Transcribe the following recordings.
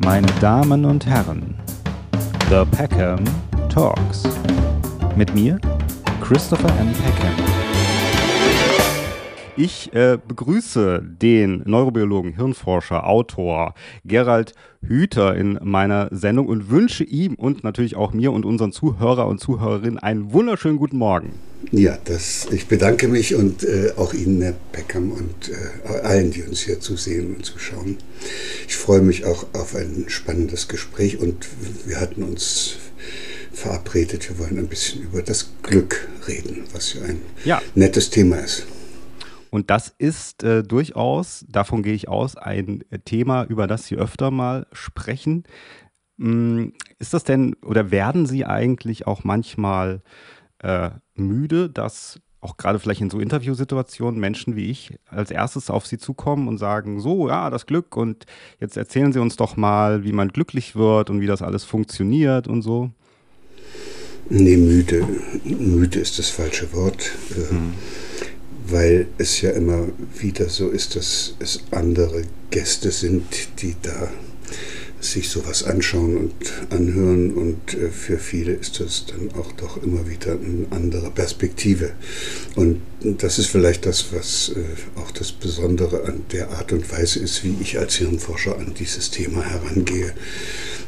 meine Damen und Herren, The Peckham Talks. Mit mir, Christopher M. Peckham. Ich äh, begrüße den Neurobiologen, Hirnforscher, Autor Gerald Hüter in meiner Sendung und wünsche ihm und natürlich auch mir und unseren Zuhörer und Zuhörerinnen einen wunderschönen guten Morgen. Ja, das, ich bedanke mich und äh, auch Ihnen, Herr Peckham, und äh, allen, die uns hier zusehen und zuschauen. Ich freue mich auch auf ein spannendes Gespräch und wir hatten uns verabredet, wir wollen ein bisschen über das Glück reden, was ja ein ja. nettes Thema ist. Und das ist äh, durchaus, davon gehe ich aus, ein Thema, über das Sie öfter mal sprechen. Hm, ist das denn oder werden Sie eigentlich auch manchmal äh, müde, dass auch gerade vielleicht in so Interviewsituationen Menschen wie ich als erstes auf Sie zukommen und sagen, so, ja, das Glück und jetzt erzählen Sie uns doch mal, wie man glücklich wird und wie das alles funktioniert und so? Nee, müde. Müde ist das falsche Wort. Hm weil es ja immer wieder so ist, dass es andere Gäste sind, die da sich sowas anschauen und anhören und äh, für viele ist das dann auch doch immer wieder eine andere Perspektive. Und das ist vielleicht das, was äh, auch das Besondere an der Art und Weise ist, wie ich als Hirnforscher an dieses Thema herangehe.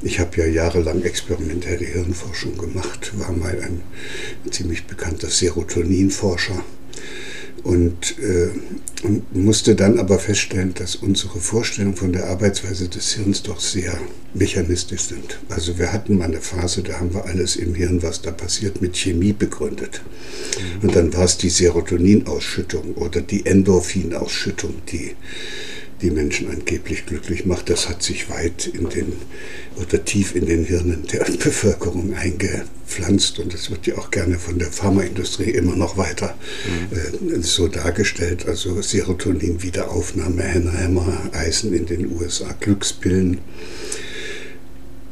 Ich habe ja jahrelang experimentelle Hirnforschung gemacht, war mal ein ziemlich bekannter Serotoninforscher und, äh, und musste dann aber feststellen, dass unsere Vorstellungen von der Arbeitsweise des Hirns doch sehr mechanistisch sind. Also wir hatten mal eine Phase, da haben wir alles im Hirn, was da passiert, mit Chemie begründet. Mhm. Und dann war es die Serotoninausschüttung oder die Endorphinausschüttung, die die Menschen angeblich glücklich macht, das hat sich weit in den oder tief in den Hirnen der Bevölkerung eingepflanzt und das wird ja auch gerne von der Pharmaindustrie immer noch weiter mhm. äh, so dargestellt. Also Serotonin, Wiederaufnahme, Henna, Eisen in den USA, Glückspillen.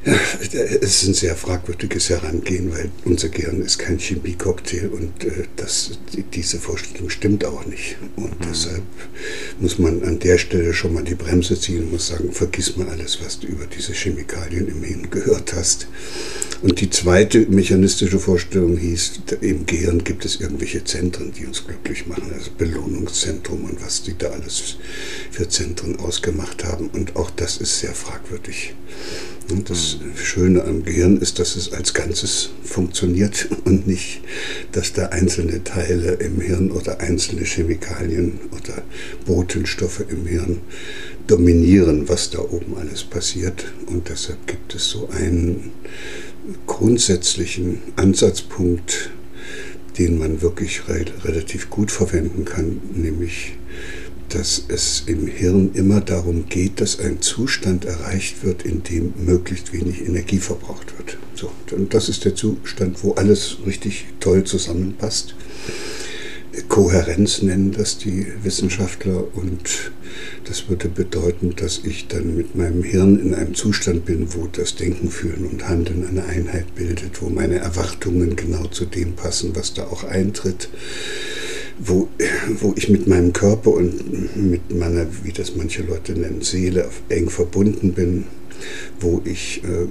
Ja, es ist ein sehr fragwürdiges Herangehen, weil unser Gehirn ist kein Chemiecocktail und äh, das, diese Vorstellung stimmt auch nicht. Und mhm. deshalb muss man an der Stelle schon mal die Bremse ziehen und muss sagen, vergiss mal alles, was du über diese Chemikalien im Hirn gehört hast. Und die zweite mechanistische Vorstellung hieß, im Gehirn gibt es irgendwelche Zentren, die uns glücklich machen, also Belohnungszentrum und was die da alles für Zentren ausgemacht haben. Und auch das ist sehr fragwürdig. Und das Schöne am Gehirn ist, dass es als Ganzes funktioniert und nicht, dass da einzelne Teile im Hirn oder einzelne Chemikalien oder Botenstoffe im Hirn dominieren, was da oben alles passiert. Und deshalb gibt es so einen grundsätzlichen Ansatzpunkt, den man wirklich re relativ gut verwenden kann, nämlich dass es im Hirn immer darum geht, dass ein Zustand erreicht wird, in dem möglichst wenig Energie verbraucht wird. So, und das ist der Zustand, wo alles richtig toll zusammenpasst. Kohärenz nennen das die Wissenschaftler und das würde bedeuten, dass ich dann mit meinem Hirn in einem Zustand bin, wo das Denken, Fühlen und Handeln eine Einheit bildet, wo meine Erwartungen genau zu dem passen, was da auch eintritt wo, wo ich mit meinem Körper und mit meiner, wie das manche Leute nennen, Seele eng verbunden bin, wo ich äh,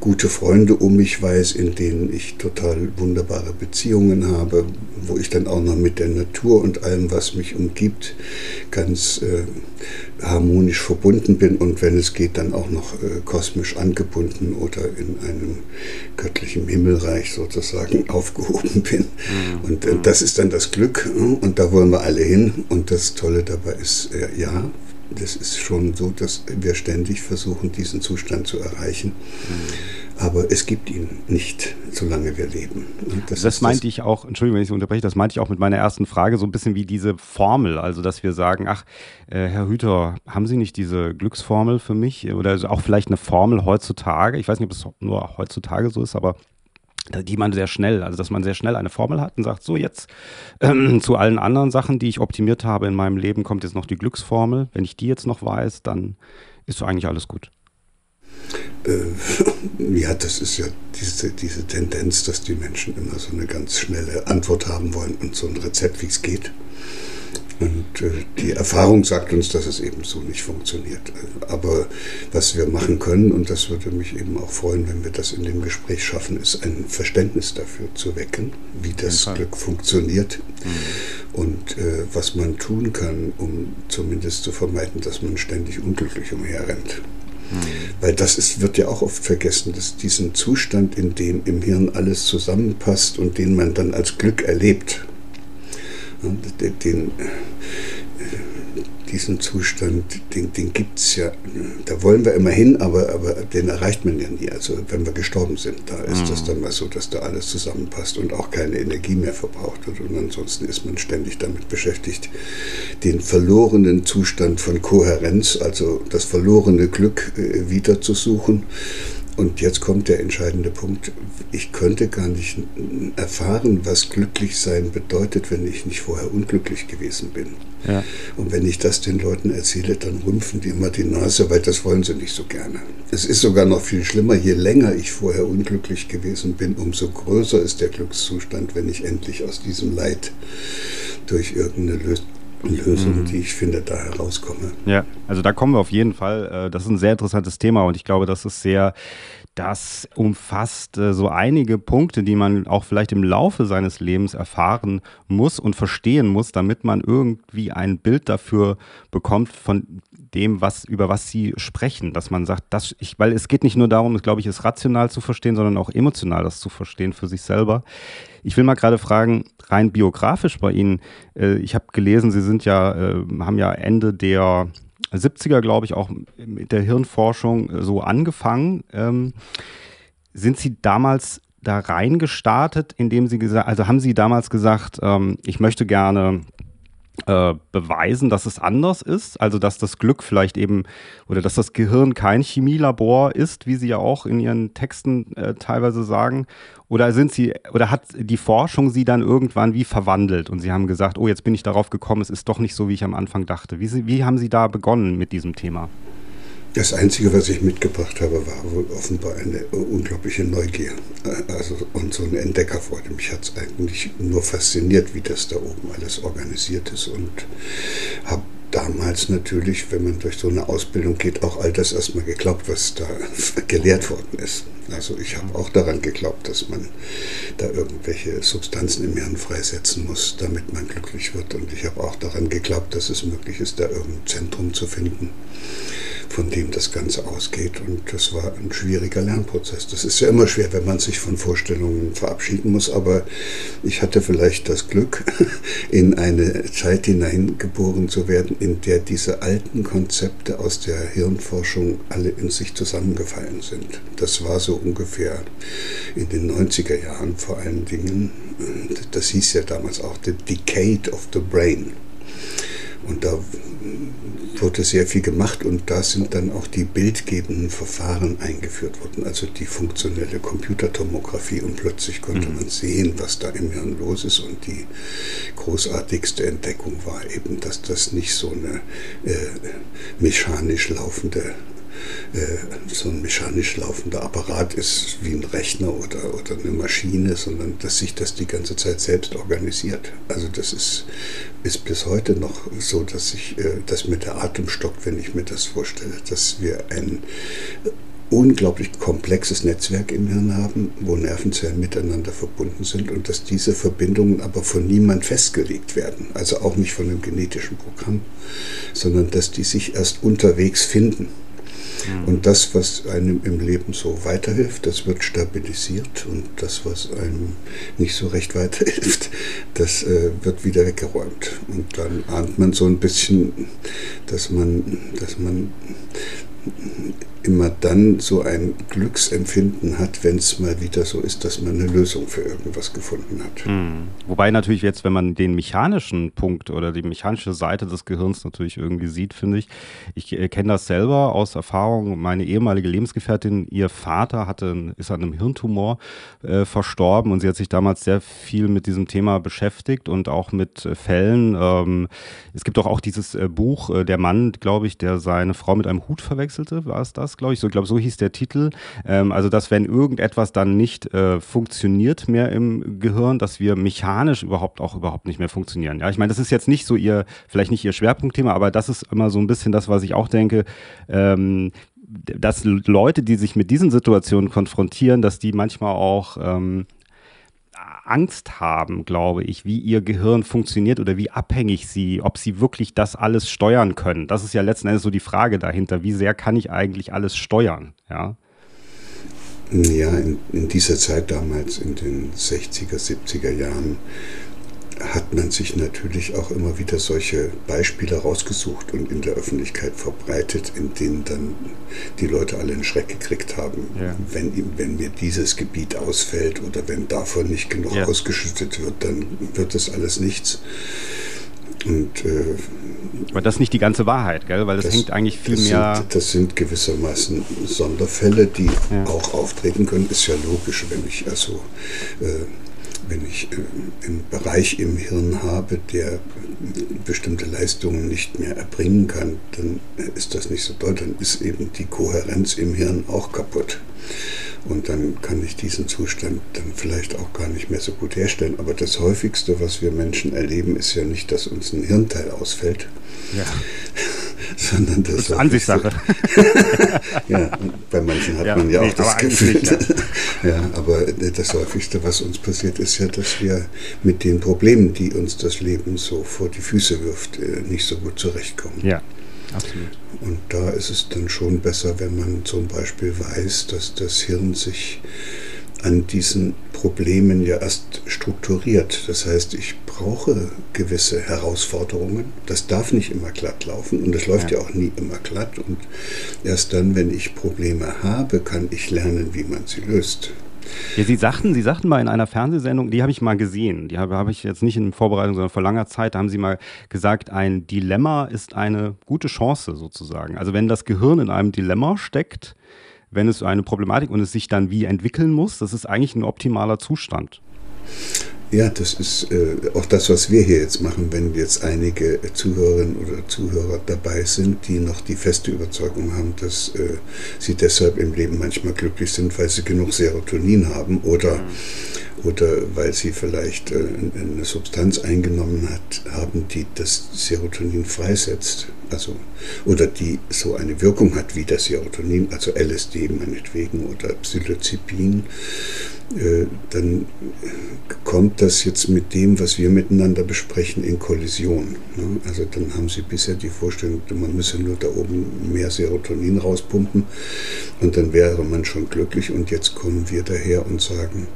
gute Freunde um mich weiß, in denen ich total wunderbare Beziehungen habe, wo ich dann auch noch mit der Natur und allem, was mich umgibt, ganz äh, harmonisch verbunden bin und wenn es geht, dann auch noch äh, kosmisch angebunden oder in einem göttlichen Himmelreich sozusagen aufgehoben bin. Mhm. Und äh, mhm. das ist dann das Glück äh, und da wollen wir alle hin. Und das Tolle dabei ist, äh, ja, das ist schon so, dass wir ständig versuchen, diesen Zustand zu erreichen. Mhm. Aber es gibt ihn nicht, solange wir leben. Das, das meinte das ich auch, Entschuldigung, wenn ich Sie unterbreche, das meinte ich auch mit meiner ersten Frage, so ein bisschen wie diese Formel. Also, dass wir sagen, ach, äh, Herr Hüter, haben Sie nicht diese Glücksformel für mich? Oder auch vielleicht eine Formel heutzutage? Ich weiß nicht, ob es nur heutzutage so ist, aber die man sehr schnell, also dass man sehr schnell eine Formel hat und sagt, so jetzt ähm, zu allen anderen Sachen, die ich optimiert habe in meinem Leben, kommt jetzt noch die Glücksformel. Wenn ich die jetzt noch weiß, dann ist so eigentlich alles gut. Äh, ja, das ist ja diese, diese Tendenz, dass die Menschen immer so eine ganz schnelle Antwort haben wollen und so ein Rezept, wie es geht. Und die Erfahrung sagt uns, dass es eben so nicht funktioniert. Aber was wir machen können, und das würde mich eben auch freuen, wenn wir das in dem Gespräch schaffen, ist ein Verständnis dafür zu wecken, wie das Glück funktioniert mhm. und äh, was man tun kann, um zumindest zu vermeiden, dass man ständig unglücklich umherrennt. Mhm. Weil das ist, wird ja auch oft vergessen, dass diesen Zustand, in dem im Hirn alles zusammenpasst und den man dann als Glück erlebt, den, den, diesen Zustand, den, den gibt es ja, da wollen wir immer hin, aber, aber den erreicht man ja nie. Also wenn wir gestorben sind, da ist mhm. das dann mal so, dass da alles zusammenpasst und auch keine Energie mehr verbraucht wird. Und ansonsten ist man ständig damit beschäftigt, den verlorenen Zustand von Kohärenz, also das verlorene Glück äh, wiederzusuchen. Und jetzt kommt der entscheidende Punkt. Ich könnte gar nicht erfahren, was glücklich sein bedeutet, wenn ich nicht vorher unglücklich gewesen bin. Ja. Und wenn ich das den Leuten erzähle, dann rümpfen die immer die Nase, weil das wollen sie nicht so gerne. Es ist sogar noch viel schlimmer, je länger ich vorher unglücklich gewesen bin, umso größer ist der Glückszustand, wenn ich endlich aus diesem Leid durch irgendeine Lösung Lösung, mhm. die ich finde, da herauskomme. Ja, also da kommen wir auf jeden Fall. Äh, das ist ein sehr interessantes Thema und ich glaube, das ist sehr, das umfasst äh, so einige Punkte, die man auch vielleicht im Laufe seines Lebens erfahren muss und verstehen muss, damit man irgendwie ein Bild dafür bekommt von dem, was, über was sie sprechen. Dass man sagt, das, ich, weil es geht nicht nur darum, glaube ich, es rational zu verstehen, sondern auch emotional das zu verstehen für sich selber. Ich will mal gerade fragen, rein biografisch bei Ihnen, äh, ich habe gelesen, Sie sind ja, äh, haben ja Ende der 70er, glaube ich, auch mit der Hirnforschung äh, so angefangen. Ähm, sind Sie damals da reingestartet, indem Sie gesagt, also haben Sie damals gesagt, ähm, ich möchte gerne beweisen, dass es anders ist, also dass das Glück vielleicht eben oder dass das Gehirn kein Chemielabor ist, wie Sie ja auch in Ihren Texten äh, teilweise sagen, oder sind Sie oder hat die Forschung Sie dann irgendwann wie verwandelt und Sie haben gesagt, oh, jetzt bin ich darauf gekommen, es ist doch nicht so, wie ich am Anfang dachte. Wie, wie haben Sie da begonnen mit diesem Thema? Das Einzige, was ich mitgebracht habe, war wohl offenbar eine unglaubliche Neugier also, und so eine Entdeckerfreude. Mich hat es eigentlich nur fasziniert, wie das da oben alles organisiert ist und habe damals natürlich, wenn man durch so eine Ausbildung geht, auch all das erstmal geglaubt, was da gelehrt worden ist. Also ich habe auch daran geglaubt, dass man da irgendwelche Substanzen im Hirn freisetzen muss, damit man glücklich wird. Und ich habe auch daran geglaubt, dass es möglich ist, da irgendein Zentrum zu finden von dem das Ganze ausgeht. Und das war ein schwieriger Lernprozess. Das ist ja immer schwer, wenn man sich von Vorstellungen verabschieden muss. Aber ich hatte vielleicht das Glück, in eine Zeit hineingeboren zu werden, in der diese alten Konzepte aus der Hirnforschung alle in sich zusammengefallen sind. Das war so ungefähr in den 90er Jahren vor allen Dingen. Das hieß ja damals auch The Decade of the Brain. Und da wurde sehr viel gemacht und da sind dann auch die bildgebenden Verfahren eingeführt worden, also die funktionelle Computertomographie und plötzlich konnte mhm. man sehen, was da im Hirn los ist und die großartigste Entdeckung war eben, dass das nicht so eine äh, mechanisch laufende äh, so ein mechanisch laufender Apparat ist wie ein Rechner oder, oder eine Maschine, sondern dass sich das die ganze Zeit selbst organisiert. Also das ist, ist bis heute noch so, dass ich äh, das mit der Atem stockt, wenn ich mir das vorstelle, dass wir ein unglaublich komplexes Netzwerk im Hirn haben, wo Nervenzellen miteinander verbunden sind und dass diese Verbindungen aber von niemand festgelegt werden, also auch nicht von einem genetischen Programm, sondern dass die sich erst unterwegs finden. Und das, was einem im Leben so weiterhilft, das wird stabilisiert und das, was einem nicht so recht weiterhilft, das äh, wird wieder weggeräumt. Und dann ahnt man so ein bisschen, dass man, dass man immer dann so ein Glücksempfinden hat, wenn es mal wieder so ist, dass man eine Lösung für irgendwas gefunden hat. Mhm. Wobei natürlich jetzt, wenn man den mechanischen Punkt oder die mechanische Seite des Gehirns natürlich irgendwie sieht, finde ich, ich äh, kenne das selber aus Erfahrung. Meine ehemalige Lebensgefährtin, ihr Vater hatte, ist an einem Hirntumor äh, verstorben und sie hat sich damals sehr viel mit diesem Thema beschäftigt und auch mit äh, Fällen. Ähm, es gibt doch auch dieses äh, Buch, äh, der Mann, glaube ich, der seine Frau mit einem Hut verwechselte, war es das? Glaube ich. So, ich glaube, so hieß der Titel. Ähm, also, dass wenn irgendetwas dann nicht äh, funktioniert mehr im Gehirn, dass wir mechanisch überhaupt auch überhaupt nicht mehr funktionieren. Ja, ich meine, das ist jetzt nicht so ihr, vielleicht nicht ihr Schwerpunktthema, aber das ist immer so ein bisschen das, was ich auch denke. Ähm, dass Leute, die sich mit diesen Situationen konfrontieren, dass die manchmal auch ähm, Angst haben, glaube ich, wie ihr Gehirn funktioniert oder wie abhängig sie, ob sie wirklich das alles steuern können. Das ist ja letzten Endes so die Frage dahinter. Wie sehr kann ich eigentlich alles steuern? Ja. Ja, in, in dieser Zeit damals, in den 60er, 70er Jahren, hat man sich natürlich auch immer wieder solche Beispiele rausgesucht und in der Öffentlichkeit verbreitet, in denen dann die Leute alle einen Schreck gekriegt haben, ja. wenn, wenn mir dieses Gebiet ausfällt oder wenn davon nicht genug ja. ausgeschüttet wird, dann wird das alles nichts. Und, äh, Aber das ist nicht die ganze Wahrheit, gell? weil das, das hängt eigentlich viel das mehr. Sind, das sind gewissermaßen Sonderfälle, die ja. auch auftreten können. Ist ja logisch, wenn ich also äh, wenn ich äh, einen Bereich im Hirn habe, der bestimmte Leistungen nicht mehr erbringen kann, dann ist das nicht so toll. Dann ist eben die Kohärenz im Hirn auch kaputt. Und dann kann ich diesen Zustand dann vielleicht auch gar nicht mehr so gut herstellen. Aber das häufigste, was wir Menschen erleben, ist ja nicht, dass uns ein Hirnteil ausfällt, ja. sondern das, das ist Ansichtssache. ja, bei manchen hat ja, man ja nee, auch das Gefühl. Nicht, ja. ja, aber das häufigste, was uns passiert, ist ja, dass wir mit den Problemen, die uns das Leben so vor die Füße wirft, äh, nicht so gut zurechtkommen. Ja, absolut. Und da ist es dann schon besser, wenn man zum Beispiel weiß, dass das Hirn sich an diesen Problemen ja erst strukturiert. Das heißt, ich brauche gewisse Herausforderungen. Das darf nicht immer glatt laufen und es läuft ja. ja. auch nie immer glatt. Und erst dann, wenn ich Probleme habe, kann ich lernen, wie man sie löst. Ja, Sie sagten, Sie sagten mal in einer Fernsehsendung, die habe ich mal gesehen, die habe, habe ich jetzt nicht in Vorbereitung, sondern vor langer Zeit, da haben Sie mal gesagt, ein Dilemma ist eine gute Chance sozusagen. Also wenn das Gehirn in einem Dilemma steckt, wenn es eine Problematik und es sich dann wie entwickeln muss, das ist eigentlich ein optimaler Zustand. Ja, das ist äh, auch das, was wir hier jetzt machen, wenn jetzt einige Zuhörerinnen oder Zuhörer dabei sind, die noch die feste Überzeugung haben, dass äh, sie deshalb im Leben manchmal glücklich sind, weil sie genug Serotonin haben oder, mhm. oder weil sie vielleicht äh, eine Substanz eingenommen hat, haben, die das Serotonin freisetzt, also oder die so eine Wirkung hat wie das Serotonin, also LSD meinetwegen oder Psilocybin dann kommt das jetzt mit dem, was wir miteinander besprechen, in Kollision. Ne? Also dann haben Sie bisher die Vorstellung, man müsse nur da oben mehr Serotonin rauspumpen und dann wäre man schon glücklich und jetzt kommen wir daher und sagen,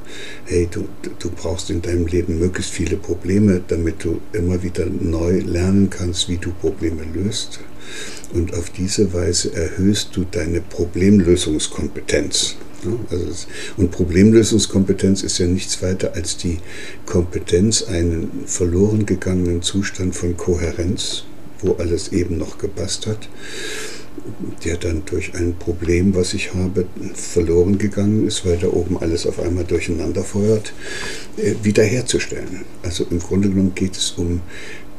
hey, du, du brauchst in deinem Leben möglichst viele Probleme, damit du immer wieder neu lernen kannst, wie du Probleme löst. Und auf diese Weise erhöhst du deine Problemlösungskompetenz. Also das, und Problemlösungskompetenz ist ja nichts weiter als die Kompetenz, einen verloren gegangenen Zustand von Kohärenz, wo alles eben noch gepasst hat, der dann durch ein Problem, was ich habe, verloren gegangen ist, weil da oben alles auf einmal durcheinander feuert, äh, wiederherzustellen. Also im Grunde genommen geht es um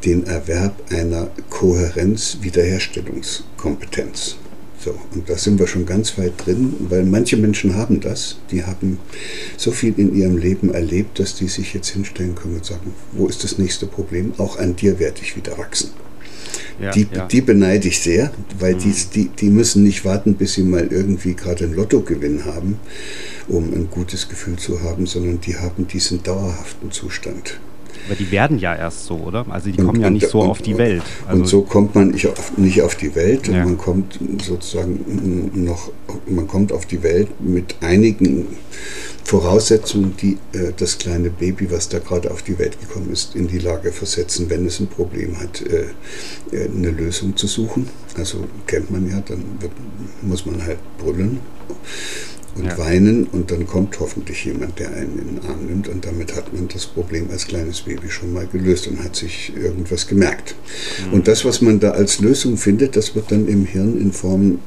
den Erwerb einer Kohärenz-Wiederherstellungskompetenz. So, und da sind wir schon ganz weit drin, weil manche Menschen haben das, die haben so viel in ihrem Leben erlebt, dass die sich jetzt hinstellen können und sagen, wo ist das nächste Problem? Auch an dir werde ich wieder wachsen. Ja, die, ja. die beneide ich sehr, weil mhm. die, die, die müssen nicht warten, bis sie mal irgendwie gerade einen Lottogewinn haben, um ein gutes Gefühl zu haben, sondern die haben diesen dauerhaften Zustand. Aber die werden ja erst so, oder? Also die kommen und, ja nicht so und, auf die Welt. Also und so kommt man nicht auf, nicht auf die Welt. Ja. Man kommt sozusagen noch, man kommt auf die Welt mit einigen Voraussetzungen, die äh, das kleine Baby, was da gerade auf die Welt gekommen ist, in die Lage versetzen, wenn es ein Problem hat, äh, äh eine Lösung zu suchen. Also kennt man ja, dann wird, muss man halt brüllen und ja. weinen und dann kommt hoffentlich jemand, der einen in den Arm nimmt und damit hat man das Problem als kleines Baby schon mal gelöst und hat sich irgendwas gemerkt. Mhm. Und das, was man da als Lösung findet, das wird dann im Hirn in Form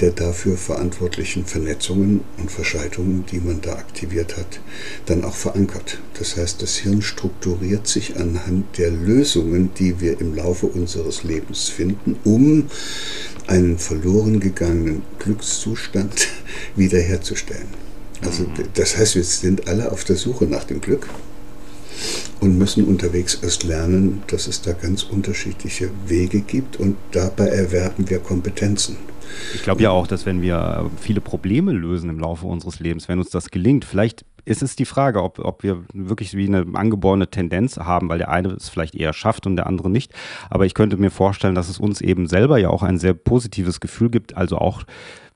der dafür verantwortlichen Vernetzungen und Verschaltungen, die man da aktiviert hat, dann auch verankert. Das heißt, das Hirn strukturiert sich anhand der Lösungen, die wir im Laufe unseres Lebens finden, um einen verloren gegangenen Glückszustand wiederherzustellen. Also mhm. das heißt, wir sind alle auf der Suche nach dem Glück und müssen unterwegs erst lernen, dass es da ganz unterschiedliche Wege gibt und dabei erwerben wir Kompetenzen. Ich glaube ja auch, dass wenn wir viele Probleme lösen im Laufe unseres Lebens, wenn uns das gelingt, vielleicht ist es die Frage, ob, ob wir wirklich wie eine angeborene Tendenz haben, weil der eine es vielleicht eher schafft und der andere nicht. Aber ich könnte mir vorstellen, dass es uns eben selber ja auch ein sehr positives Gefühl gibt, also auch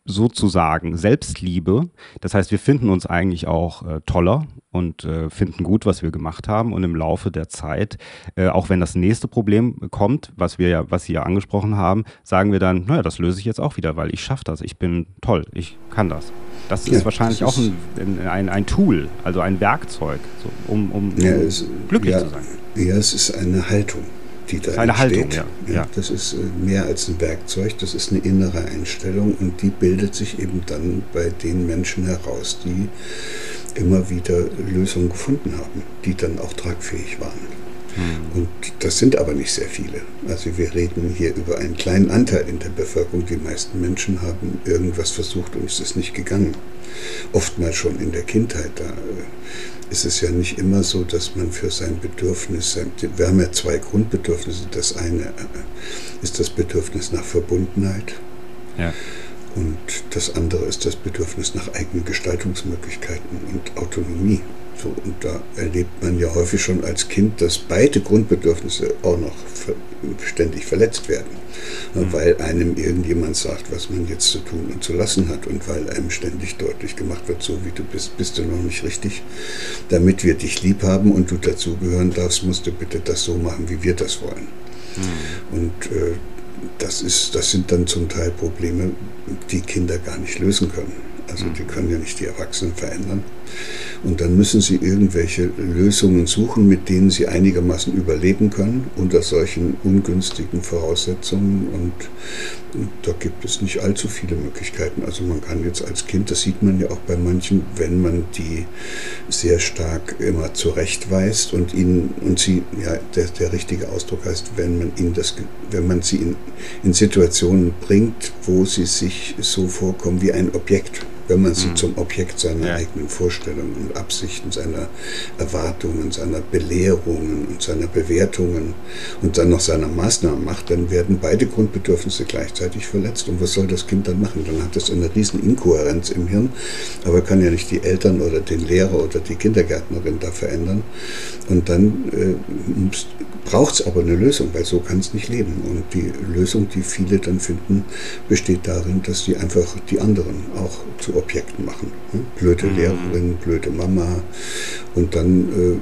sozusagen Selbstliebe. Das heißt, wir finden uns eigentlich auch äh, toller und äh, finden gut, was wir gemacht haben. Und im Laufe der Zeit, äh, auch wenn das nächste Problem kommt, was wir ja, was Sie ja angesprochen haben, sagen wir dann, naja, das löse ich jetzt auch wieder, weil ich schaffe das, ich bin toll, ich kann das. Das ist ja, wahrscheinlich das ist auch ein, ein, ein, Tool, also ein Werkzeug, so, um, um, ja, es, glücklich ja, zu sein. Ja, es ist eine Haltung die da eine entsteht. Haltung, ja. ja. Das ist äh, mehr als ein Werkzeug, das ist eine innere Einstellung und die bildet sich eben dann bei den Menschen heraus, die immer wieder Lösungen gefunden haben, die dann auch tragfähig waren. Hm. Und das sind aber nicht sehr viele. Also wir reden hier über einen kleinen Anteil in der Bevölkerung. Die meisten Menschen haben irgendwas versucht und es ist nicht gegangen. Oftmals schon in der Kindheit. Da äh, ist es ja nicht immer so, dass man für sein Bedürfnis, wir haben ja zwei Grundbedürfnisse. Das eine äh, ist das Bedürfnis nach Verbundenheit. Ja. Und das andere ist das Bedürfnis nach eigenen Gestaltungsmöglichkeiten und Autonomie. Und da erlebt man ja häufig schon als Kind, dass beide Grundbedürfnisse auch noch ständig verletzt werden. Mhm. Weil einem irgendjemand sagt, was man jetzt zu tun und zu lassen hat und weil einem ständig deutlich gemacht wird, so wie du bist, bist du noch nicht richtig. Damit wir dich lieb haben und du dazugehören darfst, musst du bitte das so machen, wie wir das wollen. Mhm. Und äh, das, ist, das sind dann zum Teil Probleme, die Kinder gar nicht lösen können. Also die können ja nicht die Erwachsenen verändern. Und dann müssen sie irgendwelche Lösungen suchen, mit denen sie einigermaßen überleben können unter solchen ungünstigen Voraussetzungen. Und, da gibt es nicht allzu viele Möglichkeiten. Also man kann jetzt als Kind, das sieht man ja auch bei manchen, wenn man die sehr stark immer zurechtweist und ihnen und sie, ja, der, der richtige Ausdruck heißt, wenn man ihnen das, wenn man sie in, in Situationen bringt, wo sie sich so vorkommen wie ein Objekt wenn man sie mhm. zum Objekt seiner ja. eigenen Vorstellungen und Absichten, seiner Erwartungen, seiner Belehrungen und seiner Bewertungen und dann noch seiner Maßnahmen macht, dann werden beide Grundbedürfnisse gleichzeitig verletzt. Und was soll das Kind dann machen? Dann hat es eine riesen Inkohärenz im Hirn, aber kann ja nicht die Eltern oder den Lehrer oder die Kindergärtnerin da verändern. Und dann äh, braucht es aber eine Lösung, weil so kann es nicht leben. Und die Lösung, die viele dann finden, besteht darin, dass sie einfach die anderen auch zu Objekten machen. Ne? Blöde mhm. Lehrerin, blöde Mama. Und dann äh,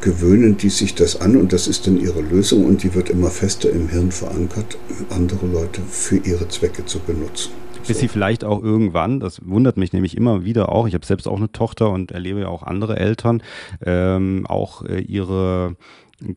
gewöhnen die sich das an und das ist dann ihre Lösung und die wird immer fester im Hirn verankert, andere Leute für ihre Zwecke zu benutzen. Bis sie vielleicht auch irgendwann, das wundert mich nämlich immer wieder auch, ich habe selbst auch eine Tochter und erlebe ja auch andere Eltern, ähm, auch äh, ihre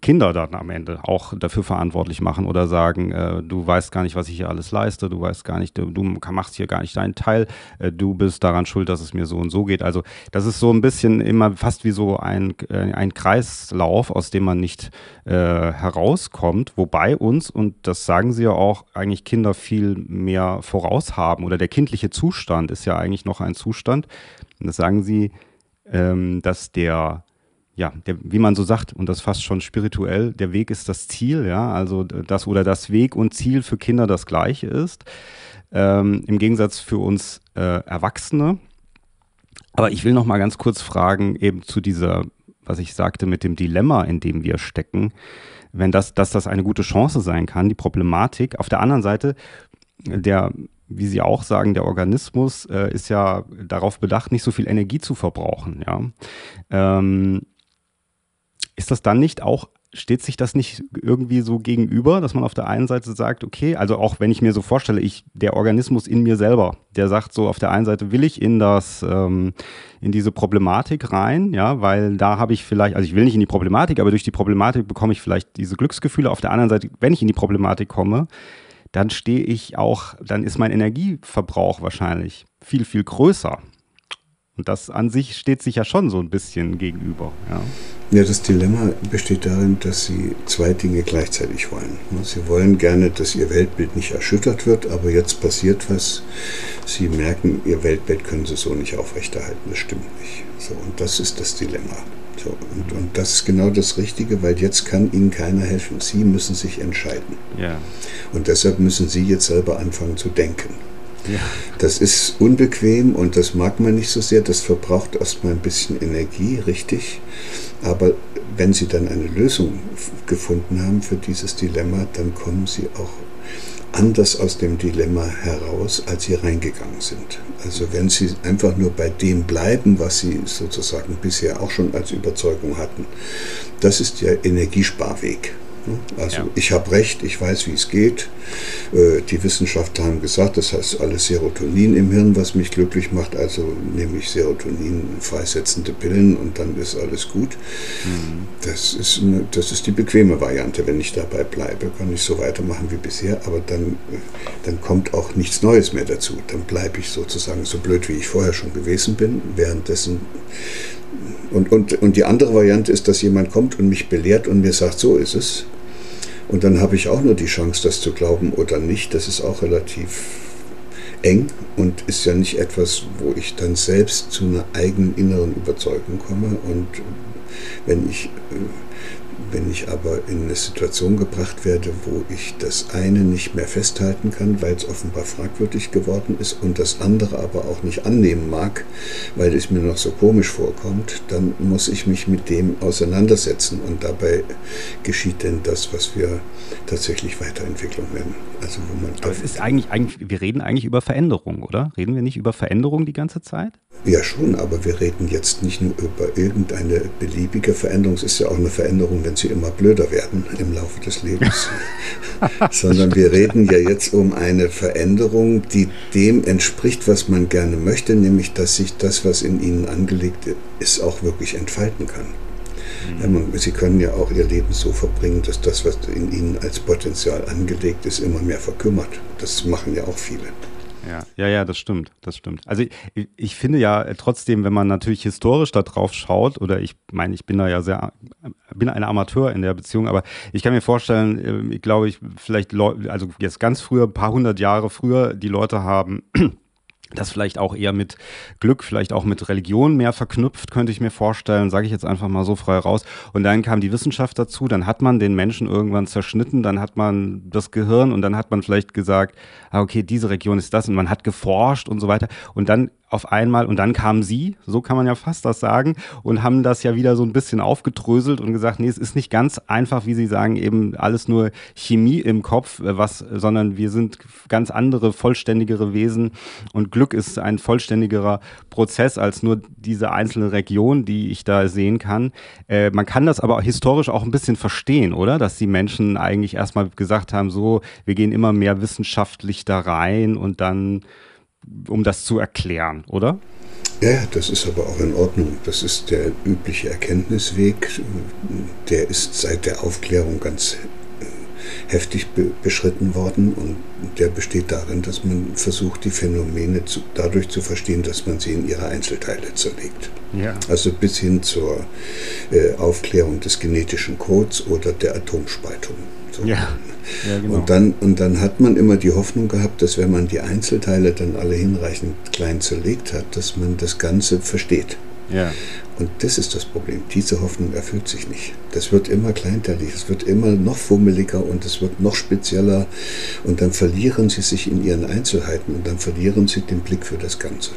Kinder dann am Ende auch dafür verantwortlich machen oder sagen, äh, du weißt gar nicht, was ich hier alles leiste, du weißt gar nicht, du, du machst hier gar nicht deinen Teil, äh, du bist daran schuld, dass es mir so und so geht. Also das ist so ein bisschen immer fast wie so ein, äh, ein Kreislauf, aus dem man nicht äh, herauskommt, wobei uns, und das sagen sie ja auch, eigentlich Kinder viel mehr voraus haben. Oder der kindliche Zustand ist ja eigentlich noch ein Zustand, und das sagen sie, ähm, dass der ja, der, wie man so sagt, und das fast schon spirituell, der Weg ist das Ziel, ja, also das oder das Weg und Ziel für Kinder das gleiche ist. Ähm, Im Gegensatz für uns äh, Erwachsene. Aber ich will noch mal ganz kurz fragen, eben zu dieser, was ich sagte, mit dem Dilemma, in dem wir stecken, wenn das, dass das eine gute Chance sein kann, die Problematik. Auf der anderen Seite, der wie Sie auch sagen, der Organismus äh, ist ja darauf bedacht, nicht so viel Energie zu verbrauchen. Ja? Ähm, ist das dann nicht auch, steht sich das nicht irgendwie so gegenüber, dass man auf der einen Seite sagt, okay, also auch wenn ich mir so vorstelle, ich, der Organismus in mir selber, der sagt so, auf der einen Seite will ich in das, ähm, in diese Problematik rein, ja, weil da habe ich vielleicht, also ich will nicht in die Problematik, aber durch die Problematik bekomme ich vielleicht diese Glücksgefühle. Auf der anderen Seite, wenn ich in die Problematik komme, dann stehe ich auch, dann ist mein Energieverbrauch wahrscheinlich viel, viel größer. Und das an sich steht sich ja schon so ein bisschen gegenüber. Ja. Ja, das Dilemma besteht darin, dass Sie zwei Dinge gleichzeitig wollen. Sie wollen gerne, dass Ihr Weltbild nicht erschüttert wird, aber jetzt passiert was. Sie merken, Ihr Weltbild können Sie so nicht aufrechterhalten. Das stimmt nicht. So, und das ist das Dilemma. So, und, und das ist genau das Richtige, weil jetzt kann Ihnen keiner helfen. Sie müssen sich entscheiden. Ja. Und deshalb müssen Sie jetzt selber anfangen zu denken. Das ist unbequem und das mag man nicht so sehr. Das verbraucht erstmal ein bisschen Energie, richtig. Aber wenn Sie dann eine Lösung gefunden haben für dieses Dilemma, dann kommen Sie auch anders aus dem Dilemma heraus, als Sie reingegangen sind. Also wenn Sie einfach nur bei dem bleiben, was Sie sozusagen bisher auch schon als Überzeugung hatten, das ist der Energiesparweg. Also ja. ich habe recht, ich weiß, wie es geht. Äh, die Wissenschaftler haben gesagt, das heißt alles Serotonin im Hirn, was mich glücklich macht. Also nehme ich Serotonin freisetzende Pillen und dann ist alles gut. Mhm. Das, ist eine, das ist die bequeme Variante. Wenn ich dabei bleibe, kann ich so weitermachen wie bisher, aber dann, dann kommt auch nichts Neues mehr dazu. Dann bleibe ich sozusagen so blöd, wie ich vorher schon gewesen bin. Währenddessen und, und, und die andere Variante ist, dass jemand kommt und mich belehrt und mir sagt, so ist es. Und dann habe ich auch nur die Chance, das zu glauben oder nicht. Das ist auch relativ eng und ist ja nicht etwas, wo ich dann selbst zu einer eigenen inneren Überzeugung komme. Und wenn ich äh, wenn ich aber in eine Situation gebracht werde, wo ich das eine nicht mehr festhalten kann, weil es offenbar fragwürdig geworden ist und das andere aber auch nicht annehmen mag, weil es mir noch so komisch vorkommt, dann muss ich mich mit dem auseinandersetzen und dabei geschieht denn das, was wir tatsächlich Weiterentwicklung nennen. Also wo man aber es ist eigentlich, eigentlich, wir reden eigentlich über Veränderung, oder? Reden wir nicht über Veränderung die ganze Zeit? Ja schon, aber wir reden jetzt nicht nur über irgendeine beliebige Veränderung. Es ist ja auch eine Veränderung, wenn sie immer blöder werden im Laufe des Lebens. Sondern wir reden ja jetzt um eine Veränderung, die dem entspricht, was man gerne möchte, nämlich dass sich das, was in ihnen angelegt ist, auch wirklich entfalten kann. Mhm. Ja, man, sie können ja auch ihr Leben so verbringen, dass das, was in ihnen als Potenzial angelegt ist, immer mehr verkümmert. Das machen ja auch viele. Ja, ja, ja, das stimmt, das stimmt. Also ich, ich finde ja trotzdem, wenn man natürlich historisch da drauf schaut, oder ich meine, ich bin da ja sehr, bin ein Amateur in der Beziehung, aber ich kann mir vorstellen, äh, ich glaube, ich vielleicht, also jetzt ganz früher, ein paar hundert Jahre früher, die Leute haben das vielleicht auch eher mit Glück, vielleicht auch mit Religion mehr verknüpft, könnte ich mir vorstellen, sage ich jetzt einfach mal so frei raus. Und dann kam die Wissenschaft dazu, dann hat man den Menschen irgendwann zerschnitten, dann hat man das Gehirn und dann hat man vielleicht gesagt, ah, okay, diese Region ist das und man hat geforscht und so weiter. Und dann auf einmal und dann kamen sie, so kann man ja fast das sagen, und haben das ja wieder so ein bisschen aufgedröselt und gesagt, nee, es ist nicht ganz einfach, wie sie sagen, eben alles nur Chemie im Kopf, äh, was, sondern wir sind ganz andere, vollständigere Wesen und Glück ist ein vollständigerer Prozess als nur diese einzelne Region, die ich da sehen kann. Äh, man kann das aber historisch auch ein bisschen verstehen, oder? Dass die Menschen eigentlich erstmal gesagt haben, so, wir gehen immer mehr wissenschaftlich da rein und dann um das zu erklären, oder? Ja, das ist aber auch in Ordnung. Das ist der übliche Erkenntnisweg. Der ist seit der Aufklärung ganz äh, heftig be beschritten worden und der besteht darin, dass man versucht, die Phänomene zu, dadurch zu verstehen, dass man sie in ihre Einzelteile zerlegt. Ja. Also bis hin zur äh, Aufklärung des genetischen Codes oder der Atomspaltung. Ja. Ja, genau. und, dann, und dann hat man immer die Hoffnung gehabt, dass wenn man die Einzelteile dann alle hinreichend klein zerlegt hat, dass man das Ganze versteht. Ja. Und das ist das Problem. Diese Hoffnung erfüllt sich nicht. Das wird immer kleinteilig, es wird immer noch fummeliger und es wird noch spezieller. Und dann verlieren sie sich in ihren Einzelheiten und dann verlieren sie den Blick für das Ganze.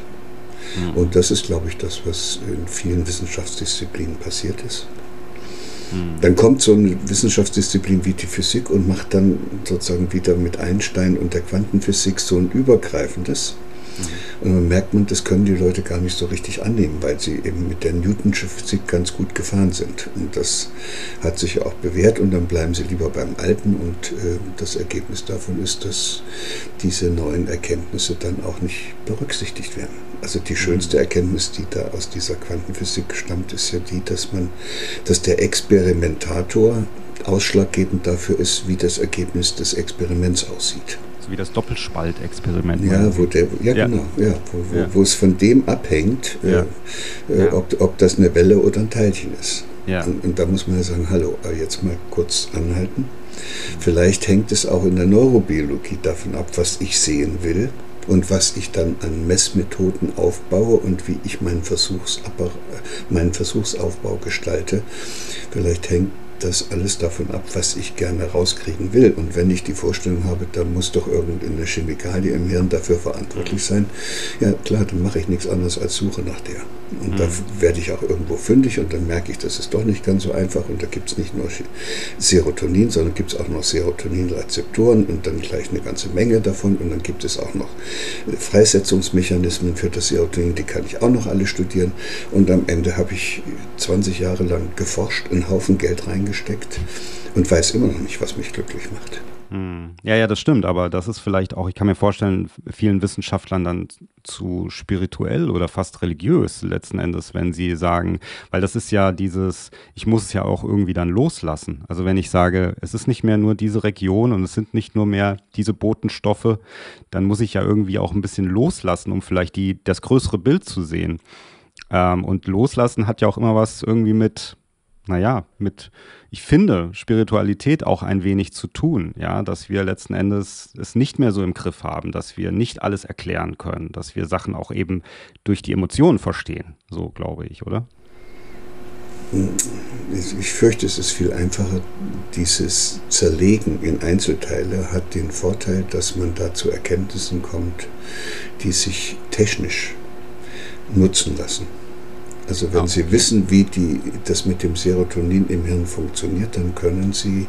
Mhm. Und das ist, glaube ich, das, was in vielen Wissenschaftsdisziplinen passiert ist. Mhm. Dann kommt so eine Wissenschaftsdisziplin wie die Physik und macht dann sozusagen wieder mit Einstein und der Quantenphysik so ein übergreifendes. Und dann merkt man, das können die Leute gar nicht so richtig annehmen, weil sie eben mit der Newtonsche Physik ganz gut gefahren sind. Und das hat sich auch bewährt und dann bleiben sie lieber beim Alten. Und äh, das Ergebnis davon ist, dass diese neuen Erkenntnisse dann auch nicht berücksichtigt werden. Also die schönste Erkenntnis, die da aus dieser Quantenphysik stammt, ist ja die, dass man, dass der Experimentator ausschlaggebend dafür ist, wie das Ergebnis des Experiments aussieht. So wie das Doppelspaltexperiment. Ja, wo der, ja, ja. genau, ja, wo, wo, ja. wo, es von dem abhängt, äh, äh, ob, ob das eine Welle oder ein Teilchen ist. Und, und, da muss man ja sagen, hallo, jetzt mal kurz anhalten. Vielleicht hängt es auch in der Neurobiologie davon ab, was ich sehen will und was ich dann an Messmethoden aufbaue und wie ich meinen, meinen Versuchsaufbau gestalte. Vielleicht hängt das alles davon ab, was ich gerne rauskriegen will. Und wenn ich die Vorstellung habe, da muss doch irgendeine Chemikalie im Hirn dafür verantwortlich sein, ja klar, dann mache ich nichts anderes als Suche nach der. Und mhm. da werde ich auch irgendwo fündig und dann merke ich, das ist doch nicht ganz so einfach. Und da gibt es nicht nur Serotonin, sondern gibt es auch noch Serotoninrezeptoren und dann gleich eine ganze Menge davon. Und dann gibt es auch noch Freisetzungsmechanismen für das Serotonin, die kann ich auch noch alle studieren. Und am Ende habe ich 20 Jahre lang geforscht, einen Haufen Geld reingesteckt und weiß immer noch nicht, was mich glücklich macht. Hm. Ja, ja, das stimmt, aber das ist vielleicht auch, ich kann mir vorstellen, vielen Wissenschaftlern dann zu spirituell oder fast religiös letzten Endes, wenn sie sagen, weil das ist ja dieses, ich muss es ja auch irgendwie dann loslassen. Also wenn ich sage, es ist nicht mehr nur diese Region und es sind nicht nur mehr diese Botenstoffe, dann muss ich ja irgendwie auch ein bisschen loslassen, um vielleicht die, das größere Bild zu sehen. Ähm, und loslassen hat ja auch immer was irgendwie mit, naja, mit, ich finde, Spiritualität auch ein wenig zu tun, ja, dass wir letzten Endes es nicht mehr so im Griff haben, dass wir nicht alles erklären können, dass wir Sachen auch eben durch die Emotionen verstehen, so glaube ich, oder? Ich fürchte, es ist viel einfacher. Dieses Zerlegen in Einzelteile hat den Vorteil, dass man da zu Erkenntnissen kommt, die sich technisch nutzen lassen. Also wenn Sie wissen, wie die, das mit dem Serotonin im Hirn funktioniert, dann können Sie